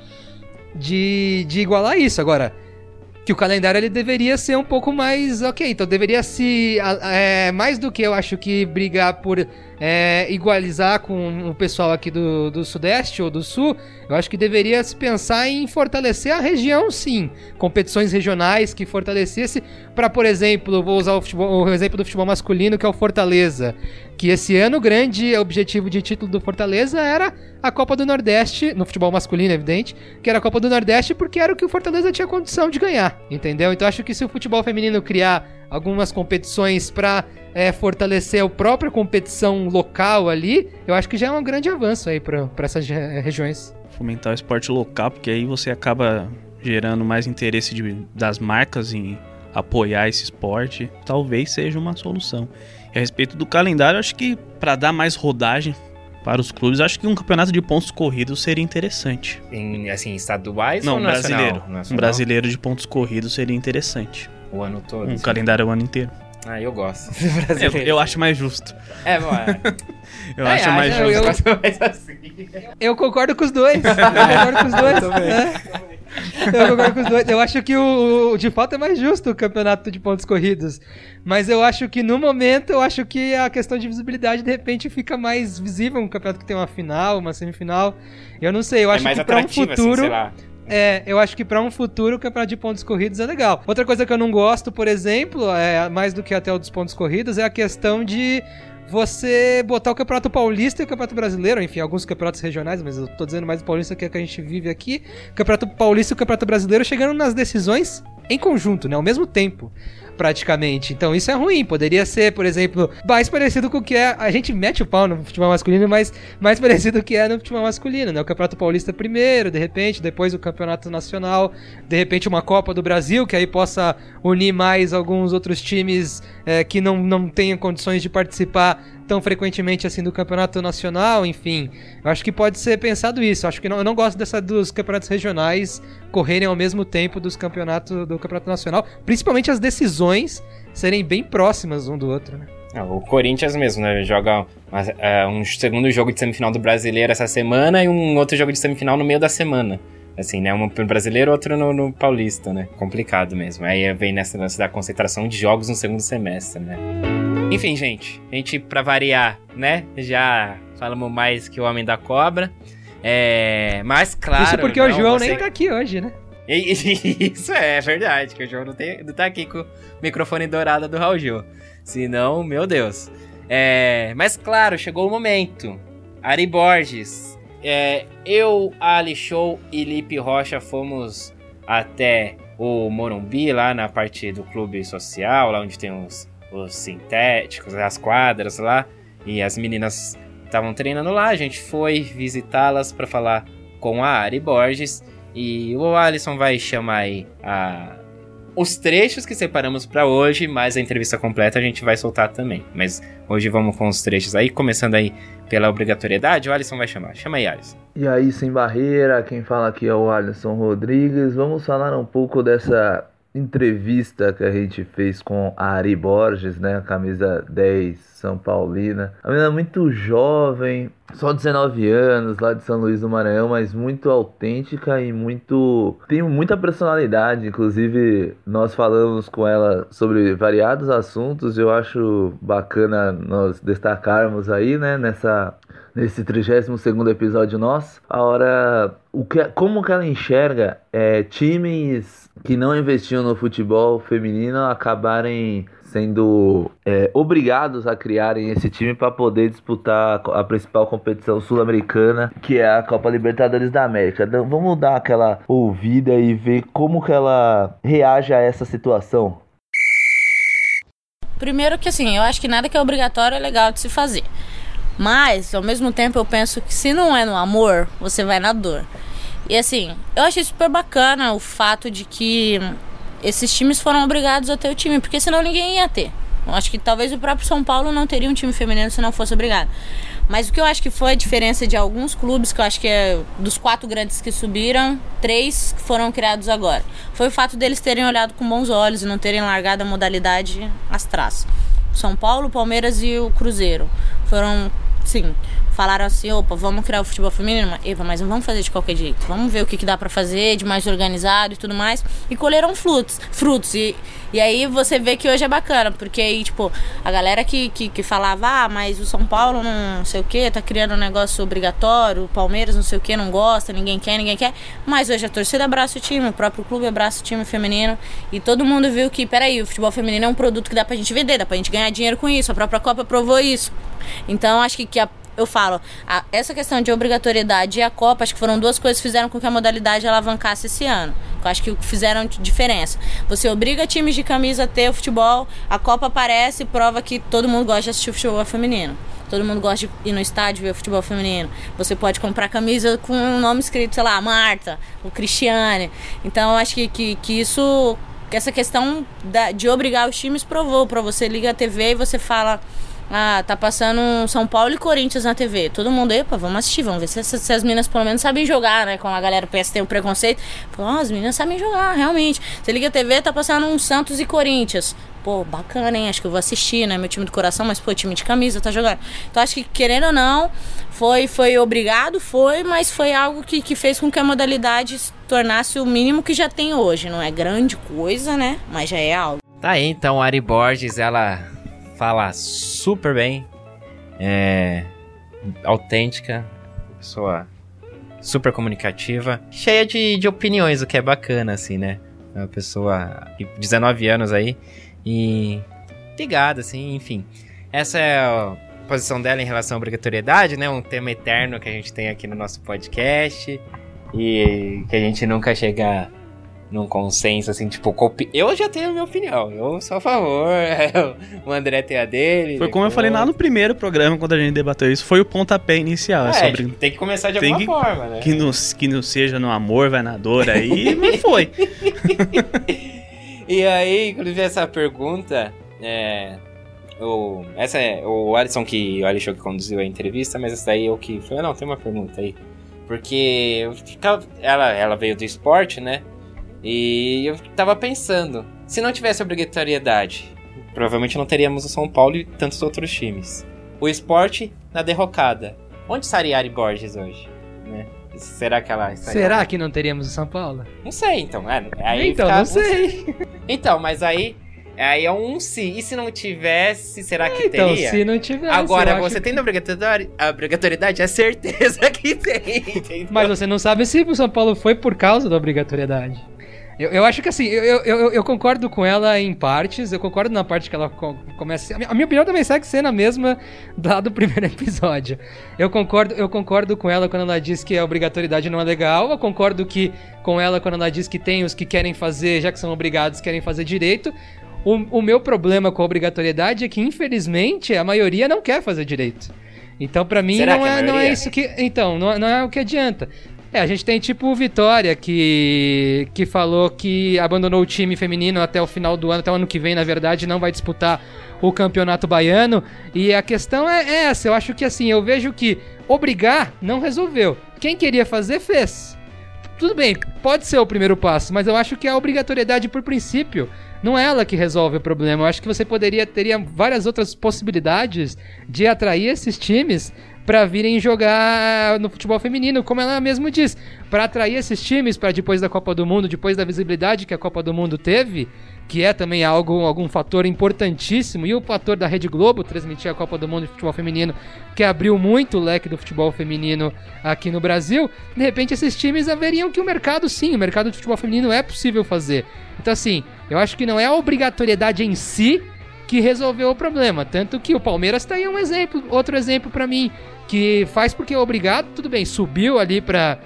de, de igualar isso. Agora, que o calendário ele deveria ser um pouco mais ok, então deveria se é, mais do que eu acho que brigar por é, igualizar com o pessoal aqui do, do Sudeste ou do Sul, eu acho que deveria se pensar em fortalecer a região, sim. Competições regionais que fortalecesse, para, por exemplo, vou usar o, futebol, o exemplo do futebol masculino, que é o Fortaleza. Que esse ano o grande objetivo de título do Fortaleza era a Copa do Nordeste, no futebol masculino, evidente, que era a Copa do Nordeste porque era o que o Fortaleza tinha condição de ganhar, entendeu? Então acho que se o futebol feminino criar algumas competições para é, fortalecer a própria competição local ali, eu acho que já é um grande avanço aí para essas regiões. Fomentar o esporte local, porque aí você acaba gerando mais interesse de, das marcas em apoiar esse esporte, talvez seja uma solução. E a respeito do calendário, acho que para dar mais rodagem para os clubes, acho que um campeonato de pontos corridos seria interessante. Em, assim, estaduais Não, ou brasileiro. nacional? Um brasileiro de pontos corridos seria interessante. O ano todo. Um calendário o ano inteiro. Ah, eu gosto. Eu, eu acho mais justo. É, bom, é. Eu É, acho mais eu- justo. eu- assim. Eu concordo com os dois. Eu concordo com os dois. É. Eu concordo com os dois. Eu acho que o, o- de fato é mais justo o campeonato de pontos corridos. Mas eu acho que no momento, eu acho que a questão de visibilidade de repente fica mais visível um campeonato que tem uma final, uma semifinal. Eu não sei, eu É acho mais que para um assim, futuro. sei lá. É, eu acho que pra um futuro o campeonato de pontos corridos é legal. Outra coisa que eu não gosto, por exemplo, é mais do que até o dos pontos corridos, é a questão de você botar o Campeonato Paulista e o Campeonato Brasileiro, enfim, alguns campeonatos regionais, mas eu tô dizendo mais o Paulista que é que a gente vive aqui. Campeonato Paulista e o Campeonato Brasileiro chegando nas decisões em conjunto, né? Ao mesmo tempo. Praticamente. Então isso é ruim. Poderia ser, por exemplo, mais parecido com o que é. A gente mete o pau no futebol masculino, mas mais parecido com o que é no futebol masculino, né? O Campeonato Paulista primeiro, de repente, depois o Campeonato Nacional, de repente uma Copa do Brasil, que aí possa unir mais alguns outros times é, que não, não tenham condições de participar tão frequentemente assim do campeonato nacional, enfim. Eu acho que pode ser pensado isso. Eu acho que não, eu não gosto dessa dos campeonatos regionais correrem ao mesmo tempo dos campeonatos do campeonato nacional, principalmente as decisões serem bem próximas um do outro, né? Ah, o Corinthians mesmo, né? Joga uma- é, um segundo jogo de semifinal do Brasileiro essa semana e um outro jogo de semifinal no meio da semana. Assim, né? Um pro brasileiro, outro no, no paulista, né? Complicado mesmo. Aí vem nessa lance da concentração de jogos no segundo semestre, né? Enfim, gente. A gente, pra variar, né? Já falamos mais que o Homem da Cobra. É... Mas, claro... isso porque não, o João você- nem tá aqui hoje, né? Isso é verdade, que o João não, tem, não tá aqui com o microfone dourado do Raul Gil. Senão, meu Deus. É, mas claro, chegou o momento. Ari Borges. É, eu, Ali Show e Lipe Rocha fomos até o Morumbi, lá na parte do clube social, lá onde tem os, os sintéticos, as quadras lá. E as meninas estavam treinando lá. A gente foi visitá-las para falar com a Ari Borges. E o Alisson vai chamar aí a- os trechos que separamos para hoje, mas a entrevista completa a gente vai soltar também. Mas hoje vamos com os trechos aí, começando aí pela obrigatoriedade, o Alisson vai chamar. Chama aí, Alisson. E aí, sem barreira, quem fala aqui é o Alisson Rodrigues. Vamos falar um pouco dessa entrevista que a gente fez com a Ari Borges, né? Camisa 10 São Paulina. A menina muito jovem, só 19 anos, lá de São Luís do Maranhão, mas muito autêntica e muito. tem muita personalidade. Inclusive, nós falamos com ela sobre variados assuntos. Eu acho bacana nós destacarmos aí, né? Nessa nesse 32 episódio nosso, a hora o que, como que ela enxerga é, times que não investiam no futebol feminino acabarem sendo é, obrigados a criarem esse time para poder disputar a principal competição sul-americana, que é a Copa Libertadores da América. Então, vamos dar aquela ouvida e ver como que ela reage a essa situação. Primeiro que assim, eu acho que nada que é obrigatório é legal de se fazer. Mas, ao mesmo tempo, eu penso que se não é no amor, você vai na dor. E assim, eu achei super bacana o fato de que esses times foram obrigados a ter o time, porque senão ninguém ia ter. Eu acho que talvez o próprio São Paulo não teria um time feminino se não fosse obrigado. Mas o que eu acho que foi a diferença de alguns clubes, que eu acho que é dos quatro grandes que subiram, três foram criados agora. Foi o fato deles terem olhado com bons olhos e não terem largado a modalidade às traças. São Paulo, Palmeiras e o Cruzeiro foram, sim, falaram assim, opa, vamos criar o futebol feminino, Eva, mas não vamos fazer de qualquer jeito. Vamos ver o que, que dá para fazer de mais organizado e tudo mais. E colheram frutos, frutos. E, e aí você vê que hoje é bacana, porque aí, tipo, a galera que, que, que falava, ah, mas o São Paulo não sei o que, tá criando um negócio obrigatório, o Palmeiras não sei o que, não gosta, ninguém quer, ninguém quer. Mas hoje a torcida abraça o time, o próprio clube abraça o time feminino. E todo mundo viu que, peraí, o futebol feminino é um produto que dá pra gente vender, dá pra gente ganhar dinheiro com isso. A própria Copa provou isso. Então acho que, que a eu falo, a, essa questão de obrigatoriedade e a Copa, acho que foram duas coisas que fizeram com que a modalidade alavancasse esse ano. Eu acho que fizeram diferença. Você obriga times de camisa a ter o futebol, a Copa aparece e prova que todo mundo gosta de assistir o futebol feminino. Todo mundo gosta de ir no estádio ver futebol feminino. Você pode comprar camisa com um nome escrito, sei lá, Marta, o Cristiane. Então eu acho que, que, que isso, que essa questão da, de obrigar os times provou. Para você liga a TV e você fala Ah, tá passando um São Paulo e Corinthians na TV. Todo mundo, epa, vamos assistir, vamos ver se, se, se as meninas pelo menos sabem jogar, né? Como a galera pensa tem o preconceito. Pô, as meninas sabem jogar, realmente. Você liga a TV, tá passando um Santos e Corinthians. Pô, bacana, hein? Acho que eu vou assistir, né? Meu time do coração, mas, pô, time de camisa tá jogando. Então acho que, querendo ou não, foi, foi obrigado, foi, mas foi algo que, que fez com que a modalidade se tornasse o mínimo que já tem hoje. Não é grande coisa, né? Mas já é algo. Tá aí, então, Ari Borges, ela fala super bem, é autêntica, pessoa super comunicativa, cheia de, de opiniões, o que é bacana, assim, né? É uma pessoa de 19 anos aí e ligada, assim, enfim. Essa é a posição dela em relação à obrigatoriedade, né? Um tema eterno que a gente tem aqui no nosso podcast e que a gente nunca chega num consenso, assim, tipo, copi... eu já tenho a minha opinião, eu sou a favor, o André tem a dele. Foi como eu falei lá no primeiro programa, quando a gente debateu isso, foi o pontapé inicial. É, sobre... tem que começar de alguma que, forma, né? Que não, que não seja no amor, vai na dor aí, mas foi. e aí, inclusive, essa pergunta, é... O, essa é o Alisson que o Alisson que conduziu a entrevista, mas essa daí eu que foi, não, tem uma pergunta aí. Porque ela, ela veio do esporte, né? E eu tava pensando, se não tivesse obrigatoriedade, provavelmente não teríamos o São Paulo e tantos outros times. O esporte na derrocada. Onde estaria Ari Borges hoje? Né? Será que ela estaria... Será que não teríamos o São Paulo? Não sei, então. É, aí então, fica- não sei. Então, mas aí, aí é um se. E se não tivesse, será que então, teria? se não tivesse, Agora, você que- tem obrigatori- a obrigatoriedade? É certeza que tem. entendeu? Mas você não sabe se o São Paulo foi por causa da obrigatoriedade. Eu, eu acho que assim, eu, eu, eu, concordo com ela em partes, eu concordo na parte que ela co- começa. A minha, a minha opinião também segue sendo a mesma lá do primeiro episódio. Eu concordo, eu concordo com ela quando ela diz que a obrigatoriedade não é legal, eu concordo que com ela quando ela diz que tem os que querem fazer, já que são obrigados, querem fazer direito. O, o meu problema com a obrigatoriedade é que, infelizmente, a maioria não quer fazer direito. Então, pra mim, Será não é, não é isso que. Então, não, não é o que adianta. É, a gente tem tipo Vitória, que, que falou que abandonou o time feminino até o final do ano, até o ano que vem, na verdade, não vai disputar o campeonato baiano. E a questão é é essa, eu acho que assim, eu vejo que obrigar não resolveu. Quem queria fazer, fez. Tudo bem, pode ser o primeiro passo, mas eu acho que a obrigatoriedade por princípio não é ela que resolve o problema. Eu acho que você poderia teria várias outras possibilidades de atrair esses times para virem jogar no futebol feminino, como ela mesmo diz, para atrair esses times para depois da Copa do Mundo, depois da visibilidade que a Copa do Mundo teve, que é também algo algum fator importantíssimo e o fator da Rede Globo transmitir a Copa do Mundo de futebol feminino, que abriu muito o leque do futebol feminino aqui no Brasil. De repente esses times haveriam que o mercado sim, o mercado de futebol feminino é possível fazer. Então assim, eu acho que não é a obrigatoriedade em si que resolveu o problema. Tanto que o Palmeiras tá aí um exemplo, outro exemplo pra mim, que faz porque é obrigado, tudo bem, subiu ali pra,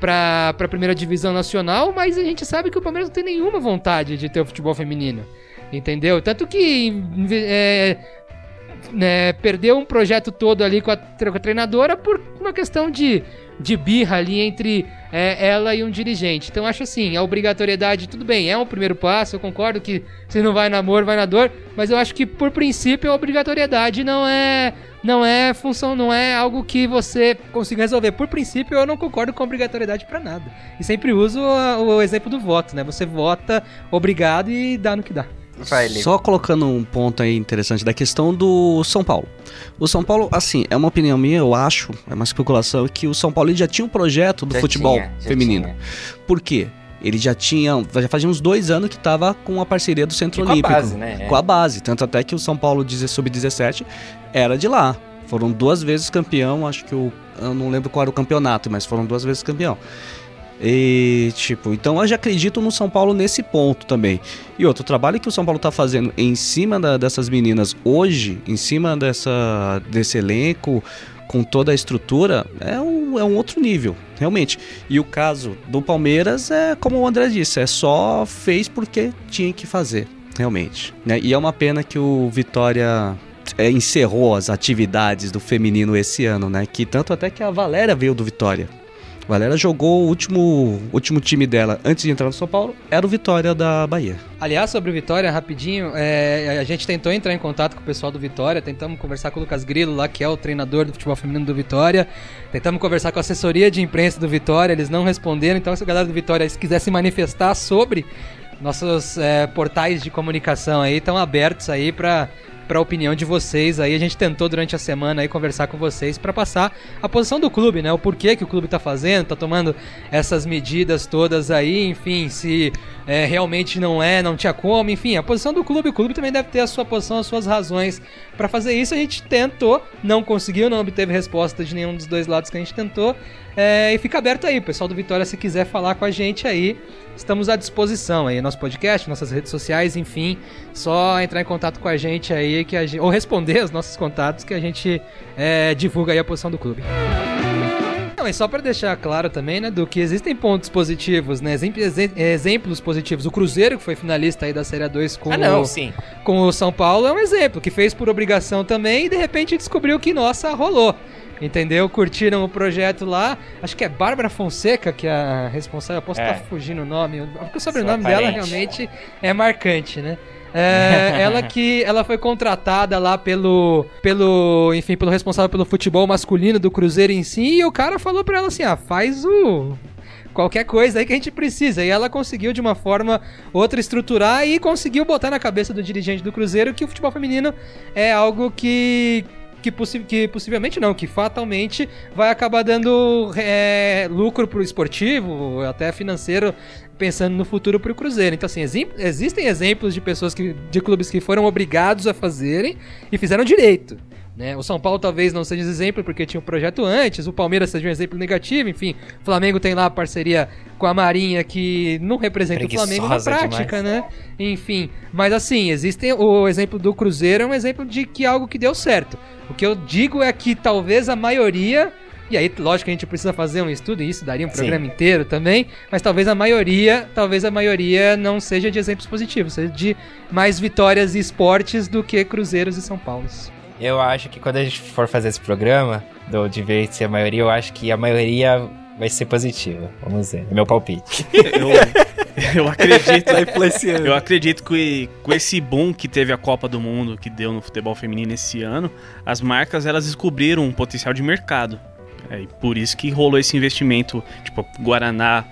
pra, pra primeira divisão nacional, mas a gente sabe que o Palmeiras não tem nenhuma vontade de ter o futebol feminino. Entendeu? Tanto que é, né, perdeu um projeto todo ali com a, com a treinadora por uma questão de, de birra ali entre é, ela e um dirigente. Então acho assim, a obrigatoriedade, tudo bem, é um primeiro passo, eu concordo que se não vai na amor, vai na dor, mas eu acho que por princípio a obrigatoriedade não é não é função, não é algo que você consiga resolver. Por princípio, eu não concordo com obrigatoriedade pra nada. E sempre uso o exemplo do voto, né? Você vota obrigado e dá no que dá. Só colocando um ponto aí interessante da questão do São Paulo. O São Paulo, assim, é uma opinião minha, eu acho, é uma especulação, que o São Paulo já tinha um projeto do Já futebol tinha, feminino. tinha. Por quê? Ele já tinha, já fazia uns dois anos que estava com a parceria do Centro E com a Olímpico. base, né? Com a base. Tanto até que o São Paulo deze- Sub-17 era de lá. Foram duas vezes campeão, acho que o. Eu não lembro qual era o campeonato, mas foram duas vezes campeão. E, tipo, então eu já acredito no São Paulo nesse ponto também. E outro trabalho que o São Paulo tá fazendo em cima da- dessas meninas hoje, em cima dessa, desse elenco, com toda a estrutura, é um, é um outro nível, realmente. E o caso do Palmeiras é, como o André disse, é só fez porque tinha que fazer, realmente. né? E é uma pena que o Vitória é, encerrou as atividades do feminino esse ano, né? Que tanto até que a Valéria veio do Vitória. Valéria jogou o último, último time dela antes de entrar no São Paulo, era o Vitória da Bahia. Aliás, sobre o Vitória, rapidinho, é, a gente tentou entrar em contato com o pessoal do Vitória, tentamos conversar com o Lucas Grilo lá, que é o treinador do futebol feminino do Vitória, tentamos conversar com a assessoria de imprensa do Vitória, eles não responderam, então se a galera do Vitória se quiser se manifestar sobre nossos é, portais de comunicação aí estão abertos aí para para a opinião de vocês aí. A gente tentou durante a semana aí conversar com vocês para passar a posição do clube, né? O porquê que o clube tá fazendo, tá tomando essas medidas todas aí, enfim, se é, realmente não é, não tinha como, enfim, a posição do clube, o clube também deve ter a sua posição, as suas razões para fazer isso. A gente tentou, não conseguiu, não obteve resposta de nenhum dos dois lados que a gente tentou. É, e fica aberto aí, pessoal do Vitória, se quiser falar com a gente aí, estamos à disposição aí, nosso podcast, nossas redes sociais, enfim, só entrar em contato com a gente aí, que a gente, ou responder os nossos contatos, que a gente é, divulga aí a posição do clube. Não, e só para deixar claro também, né, do que existem pontos positivos, né, exemplos positivos. O Cruzeiro, que foi finalista aí da Série A2 com, ah, não, o, sim. com o São Paulo, é um exemplo, que fez por obrigação também e de repente descobriu que, nossa, rolou entendeu? Curtiram o projeto lá. Acho que é Bárbara Fonseca que é a responsável. Eu posso estar é. fugindo o nome, porque o sobrenome dela realmente é marcante, né? É, ela que ela foi contratada lá pelo pelo enfim pelo responsável pelo futebol masculino do Cruzeiro em si e o cara falou para ela assim ah faz o qualquer coisa aí que a gente precisa. E ela conseguiu, de uma forma outra, estruturar e conseguiu botar na cabeça do dirigente do Cruzeiro que o futebol feminino é algo que, que, possi que possivelmente não, que fatalmente vai acabar dando é, lucro pro esportivo, até financeiro, pensando no futuro pro Cruzeiro. Então, assim, existem exemplos de pessoas que, de clubes que foram obrigados a fazerem e fizeram direito. Né? O São Paulo talvez não seja exemplo porque tinha um projeto antes, o Palmeiras seja um exemplo negativo, enfim. O Flamengo tem lá a parceria com a Marinha que não representa o Flamengo na prática, demais. né? Enfim, mas assim, existe o exemplo do Cruzeiro é um exemplo de que algo que deu certo. O que eu digo é que talvez a maioria e aí, lógico que a gente precisa fazer um estudo, e isso daria um programa Sim. inteiro também, mas talvez a maioria, talvez a maioria não seja de exemplos positivos, seja de mais vitórias e esportes do que Cruzeiros e São Paulos. Eu acho que quando a gente for fazer esse programa, do, de ver se a maioria, eu acho que a maioria vai ser positiva. Vamos ver. É meu palpite. eu, eu acredito. Tá eu acredito que com esse boom que teve a Copa do Mundo, que deu no futebol feminino esse ano, as marcas elas descobriram um potencial de mercado. É, e por isso que rolou esse investimento, tipo, Guaraná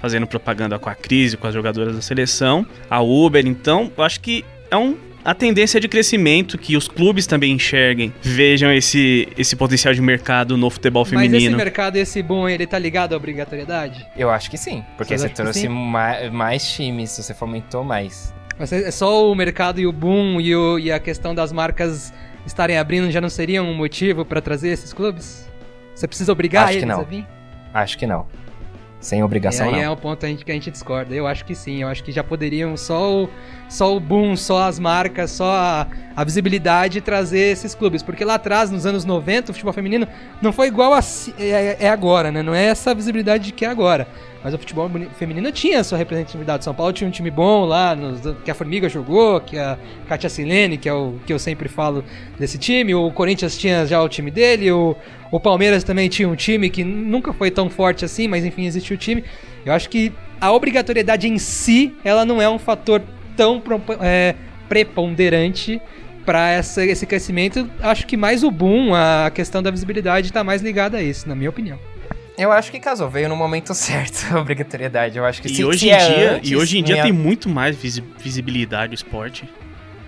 fazendo propaganda com a crise, com as jogadoras da seleção, a Uber, então, eu acho que é um a tendência de crescimento que os clubes também enxerguem, vejam esse, esse potencial de mercado no futebol feminino. Mas esse mercado, esse boom, ele tá ligado à obrigatoriedade? Eu acho que sim, porque você, você trouxe mais, mais times, você fomentou mais. Mas é só o mercado e o boom e, o, e a questão das marcas estarem abrindo já não seria um motivo para trazer esses clubes? Você precisa obrigar acho eles a vir? Acho que não. Sem obrigação, e aí não. é o ponto que a gente discorda. Eu acho que sim. Eu acho que já poderiam só o, só o boom, só as marcas, só a, a visibilidade trazer esses clubes. Porque lá atrás, nos anos 90, o futebol feminino não foi igual a é, é agora, né? Não é essa visibilidade que é agora. Mas o futebol feminino tinha sua representatividade. São Paulo tinha um time bom lá, que a Formiga jogou, que a Katia Silene, que é o que eu sempre falo desse time. O Corinthians tinha já o time dele. O, o Palmeiras também tinha um time que nunca foi tão forte assim, mas enfim, existiu o time. Eu acho que a obrigatoriedade em si, ela não é um fator tão é, preponderante para esse crescimento. Acho que mais o boom, a questão da visibilidade está mais ligada a isso, na minha opinião. Eu acho que casou, veio no momento certo a obrigatoriedade. Eu acho que e se, hoje se em é dia antes, E hoje em dia minha... tem muito mais visibilidade o esporte.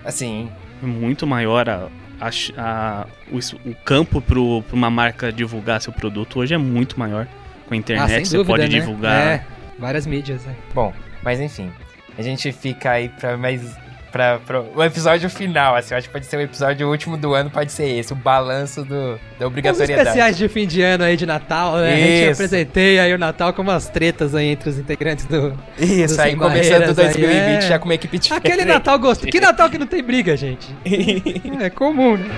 Assim. Muito maior a, a, a o, o, campo para uma marca divulgar seu produto hoje é muito maior. Com a internet ah, você dúvida, pode né? divulgar. É, várias mídias, né? Bom, mas enfim. A gente fica aí para mais pra, pra o episódio final, assim, eu acho que pode ser o episódio último do ano, pode ser esse, o balanço do, da obrigatoriedade. Os especiais de fim de ano aí de Natal, né? Isso. A gente apresentei aí o Natal com umas tretas aí entre os integrantes do Isso, aí começando 2020 aí, é... já com uma equipe diferente. Aquele Natal gosto. Que Natal que não tem briga, gente? é comum, né?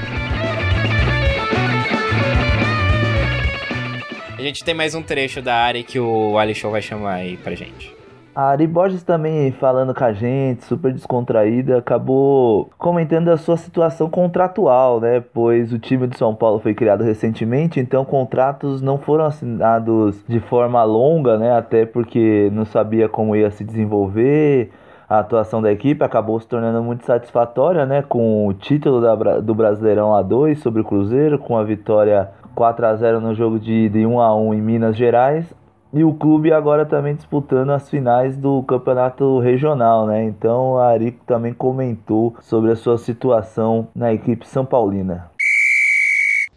A gente tem mais um trecho da área que o Show vai chamar aí pra gente. A Ari Borges também falando com a gente, super descontraída, acabou comentando a sua situação contratual, né? Pois o time de São Paulo foi criado recentemente, então contratos não foram assinados de forma longa, né? Até porque não sabia como ia se desenvolver. A atuação da equipe acabou se tornando muito satisfatória, né? Com o título da, do Brasileirão A2 sobre o Cruzeiro, com a vitória 4 a 0 no jogo de, de 1 a 1 em Minas Gerais e o clube agora também disputando as finais do campeonato regional, né? Então a Ari também comentou sobre a sua situação na equipe São Paulina.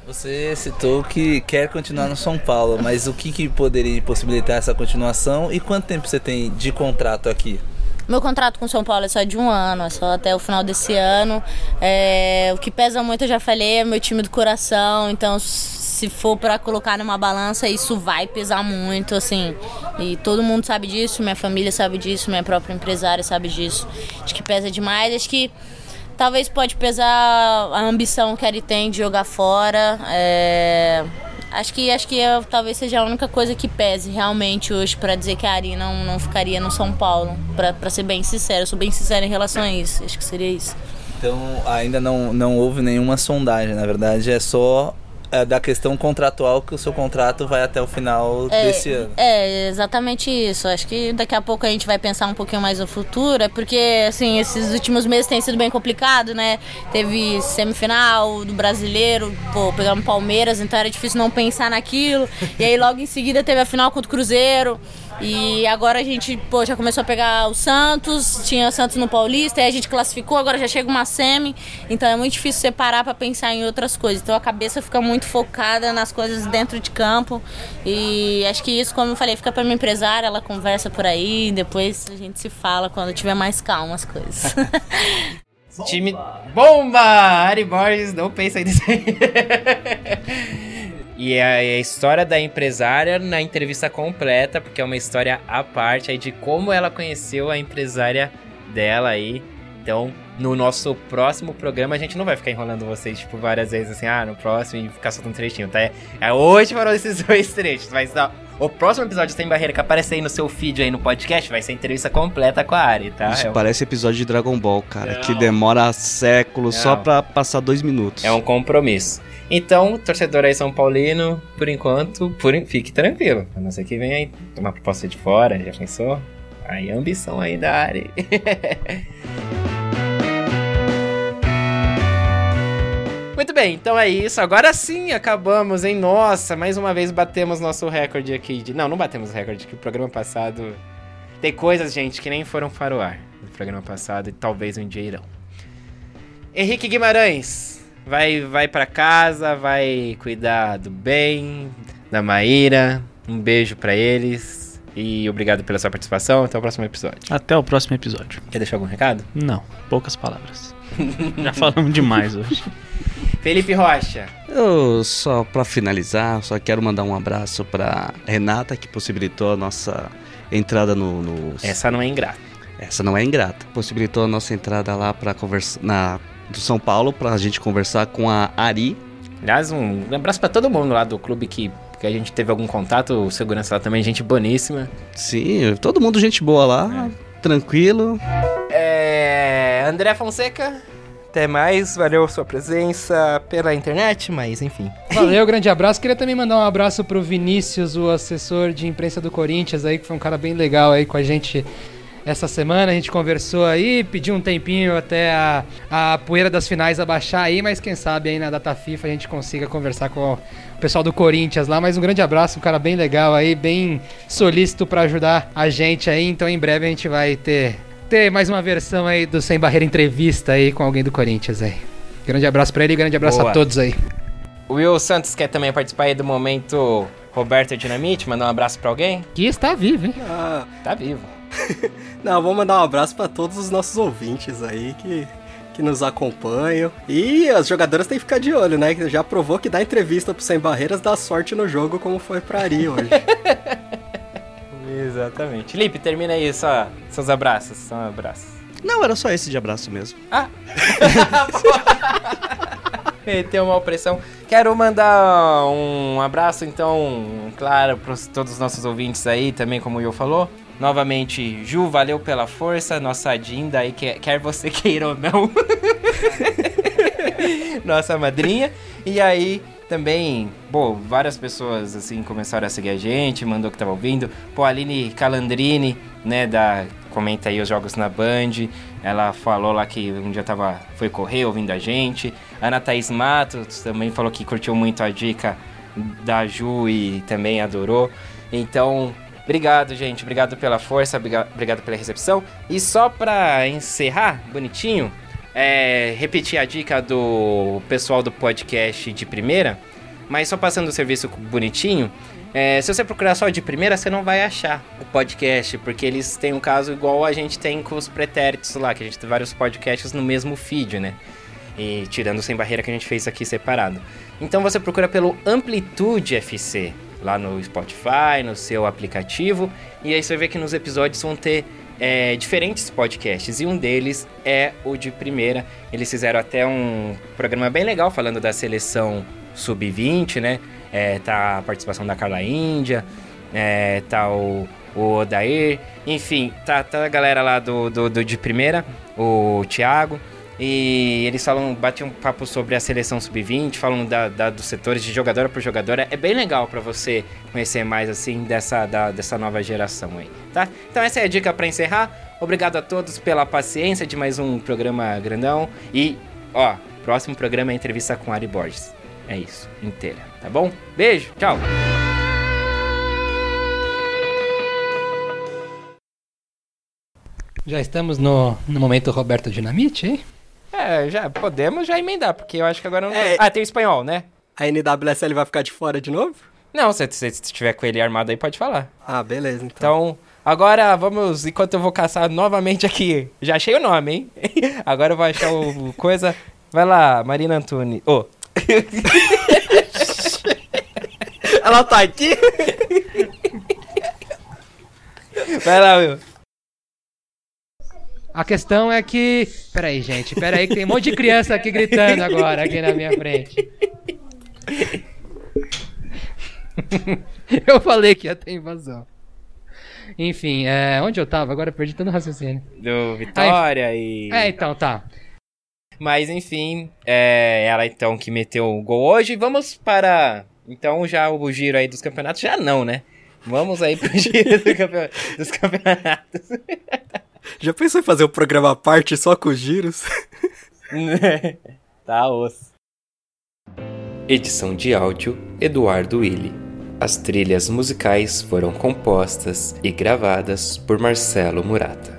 Você citou que quer continuar no São Paulo, mas o que, que poderia possibilitar essa continuação e quanto tempo você tem de contrato aqui? Meu contrato com São Paulo é só de um ano, é só até o final desse ano. É, o que pesa muito, eu já falei, é meu time do coração, então se for para colocar numa balança, isso vai pesar muito, assim. E todo mundo sabe disso, minha família sabe disso, minha própria empresária sabe disso. Acho que pesa demais, acho que talvez pode pesar a ambição que ele tem de jogar fora. É... Acho que acho que eu, talvez seja a única coisa que pese realmente hoje para dizer que a Ari não, não ficaria no São Paulo. para ser bem sincero, eu sou bem sincera em relação a isso. Acho que seria isso. Então ainda não, não houve nenhuma sondagem, na verdade é só é da questão contratual que o seu contrato vai até o final é, desse ano. É, exatamente isso. Acho que daqui a pouco a gente vai pensar um pouquinho mais no futuro, é porque, assim, esses últimos meses tem sido bem complicado, né? Teve semifinal do brasileiro, pô, pegamos Palmeiras, então era difícil não pensar naquilo. E aí logo em seguida teve a final contra o Cruzeiro. E agora a gente, pô, já começou a pegar o Santos, tinha o Santos no Paulista, aí a gente classificou, agora já chega uma semi, então é muito difícil separar para pensar em outras coisas. Então a cabeça fica muito focada nas coisas dentro de campo. E acho que isso, como eu falei, fica para minha empresária, ela conversa por aí, depois a gente se fala quando tiver mais calma as coisas. Time bomba! Ari Borges, não pensa nisso aí. E é a história da empresária na entrevista completa, porque é uma história à parte aí de como ela conheceu a empresária dela aí. Então, no nosso próximo programa, a gente não vai ficar enrolando vocês, tipo, várias vezes assim, ah, no próximo e ficar soltando um trechinho, tá? É, é hoje foram esses dois trechos, mas ó, o próximo episódio Sem Barreira que aparece aí no seu feed aí no podcast vai ser entrevista completa com a Ari, tá? Isso é parece episódio de Dragon Ball, cara, não. que demora séculos não. só pra passar dois minutos. É um compromisso. Então, torcedor aí São Paulino, por enquanto, por, fique tranquilo. A não ser que venha aí uma proposta de fora, já pensou? Aí a ambição aí da área. Muito bem, então é isso. Agora sim acabamos, hein? Nossa, mais uma vez batemos nosso recorde aqui de. Não, não batemos o recorde, que o programa passado. Tem coisas, gente, que nem foram para o ar no programa passado e talvez um dia irão. Henrique Guimarães, vai vai para casa, vai cuidar do bem, da Maíra. Um beijo para eles e obrigado pela sua participação. Até o próximo episódio. Até o próximo episódio. Quer deixar algum recado? Não, poucas palavras. Já falamos demais hoje. Felipe Rocha. Eu só para finalizar, só quero mandar um abraço para Renata que possibilitou a nossa entrada no, no... Essa não é ingrata. Essa não é ingrata. Possibilitou a nossa entrada lá para conversar na do São Paulo para a gente conversar com a Ari. Aliás, um abraço para todo mundo lá do clube que, que a gente teve algum contato, o segurança lá também, gente boníssima. Sim, todo mundo gente boa lá, é. tranquilo. André Fonseca, até mais, valeu sua presença pela internet, mas enfim. Valeu, grande abraço. Queria também mandar um abraço pro Vinícius, o assessor de imprensa do Corinthians aí, que foi um cara bem legal aí com a gente essa semana. A gente conversou aí, pediu um tempinho até a, a poeira das finais abaixar aí, mas quem sabe aí na data FIFA a gente consiga conversar com o pessoal do Corinthians lá. Mas um grande abraço, um cara bem legal aí, bem solícito para ajudar a gente aí. Então em breve a gente vai ter, ter mais uma versão aí do Sem Barreira Entrevista aí com alguém do Corinthians aí. Grande abraço para ele e grande abraço Boa. a todos aí. O Will Santos quer também participar aí do momento Roberto Dinamite, mandar um abraço para alguém? Que está vivo, hein? Ah, tá vivo. Não, vou mandar um abraço para todos os nossos ouvintes aí que, que nos acompanham. E as jogadoras têm que ficar de olho, né? Que já provou que dar entrevista pro Sem Barreiras dá sorte no jogo, como foi pra Ari hoje. Exatamente. Lipe, termina aí só, seus abraços. São abraços. Não, era só esse de abraço mesmo. Ah! Meteu uma opressão. Quero mandar um abraço, então, claro, para todos os nossos ouvintes aí, também, como o Will falou Novamente, Ju, valeu pela força, nossa Dinda aí, quer, quer você queira ou não. nossa madrinha. E aí, também, pô, várias pessoas assim começaram a seguir a gente, mandou que tava ouvindo. Pô, Aline Calandrini, né, da comenta aí os jogos na Band. Ela falou lá que um dia tava foi correr ouvindo a gente. Ana Thaís Matos também falou que curtiu muito a dica da Ju e também adorou. Então, obrigado, gente. Obrigado pela força, obrigado pela recepção. E só pra encerrar, bonitinho, é, repetir a dica do pessoal do podcast de primeira, mas só passando o serviço bonitinho. É, se você procurar só de primeira, você não vai achar o podcast, porque eles têm um caso igual a gente tem com os pretéritos lá, que a gente tem vários podcasts no mesmo feed, né? E tirando sem barreira que a gente fez aqui separado. Então você procura pelo Amplitude FC lá no Spotify, no seu aplicativo, e aí você ver que nos episódios vão ter é, diferentes podcasts e um deles é o de primeira. Eles fizeram até um programa bem legal falando da seleção sub-20, né? É, tá a participação da Carla Índia, é, tá o, o Odair, enfim, tá, tá a galera lá do, do, do de primeira, o Thiago. E eles falam, batem um papo sobre a seleção sub-20, falam da, da, dos setores de jogadora por jogadora. É bem legal para você conhecer mais assim dessa, da, dessa nova geração aí, tá? Então essa é a dica para encerrar. Obrigado a todos pela paciência de mais um programa grandão. E, ó, próximo programa é entrevista com Ari Borges. É isso, inteira, tá bom? Beijo, tchau! Já estamos no, no momento Roberto Dinamite, hein? É, já podemos já emendar, porque eu acho que agora não é. Ah, tem o espanhol, né? A NWSL vai ficar de fora de novo? Não, se você estiver com ele armado aí, pode falar. Ah, beleza, então. Então, agora vamos, enquanto eu vou caçar novamente aqui. Já achei o nome, hein? Agora eu vou achar o coisa. Vai lá, Marina Antunes. Ô. Oh. Ela tá aqui? Vai lá, meu. A questão é que. Peraí, gente, peraí, que tem um monte de criança aqui gritando agora, aqui na minha frente. eu falei que ia ter invasão. Enfim, é, onde eu tava? Agora perdi tanto raciocínio. Do Vitória e. É, então, tá. Mas enfim, é ela então que meteu o gol hoje. Vamos para. Então já o giro aí dos campeonatos? Já não, né? Vamos aí pro giro do campe... dos campeonatos. Já pensou em fazer um programa à parte só com os giros? tá osso. Edição de áudio Eduardo Willi. As trilhas musicais foram compostas e gravadas por Marcelo Murata.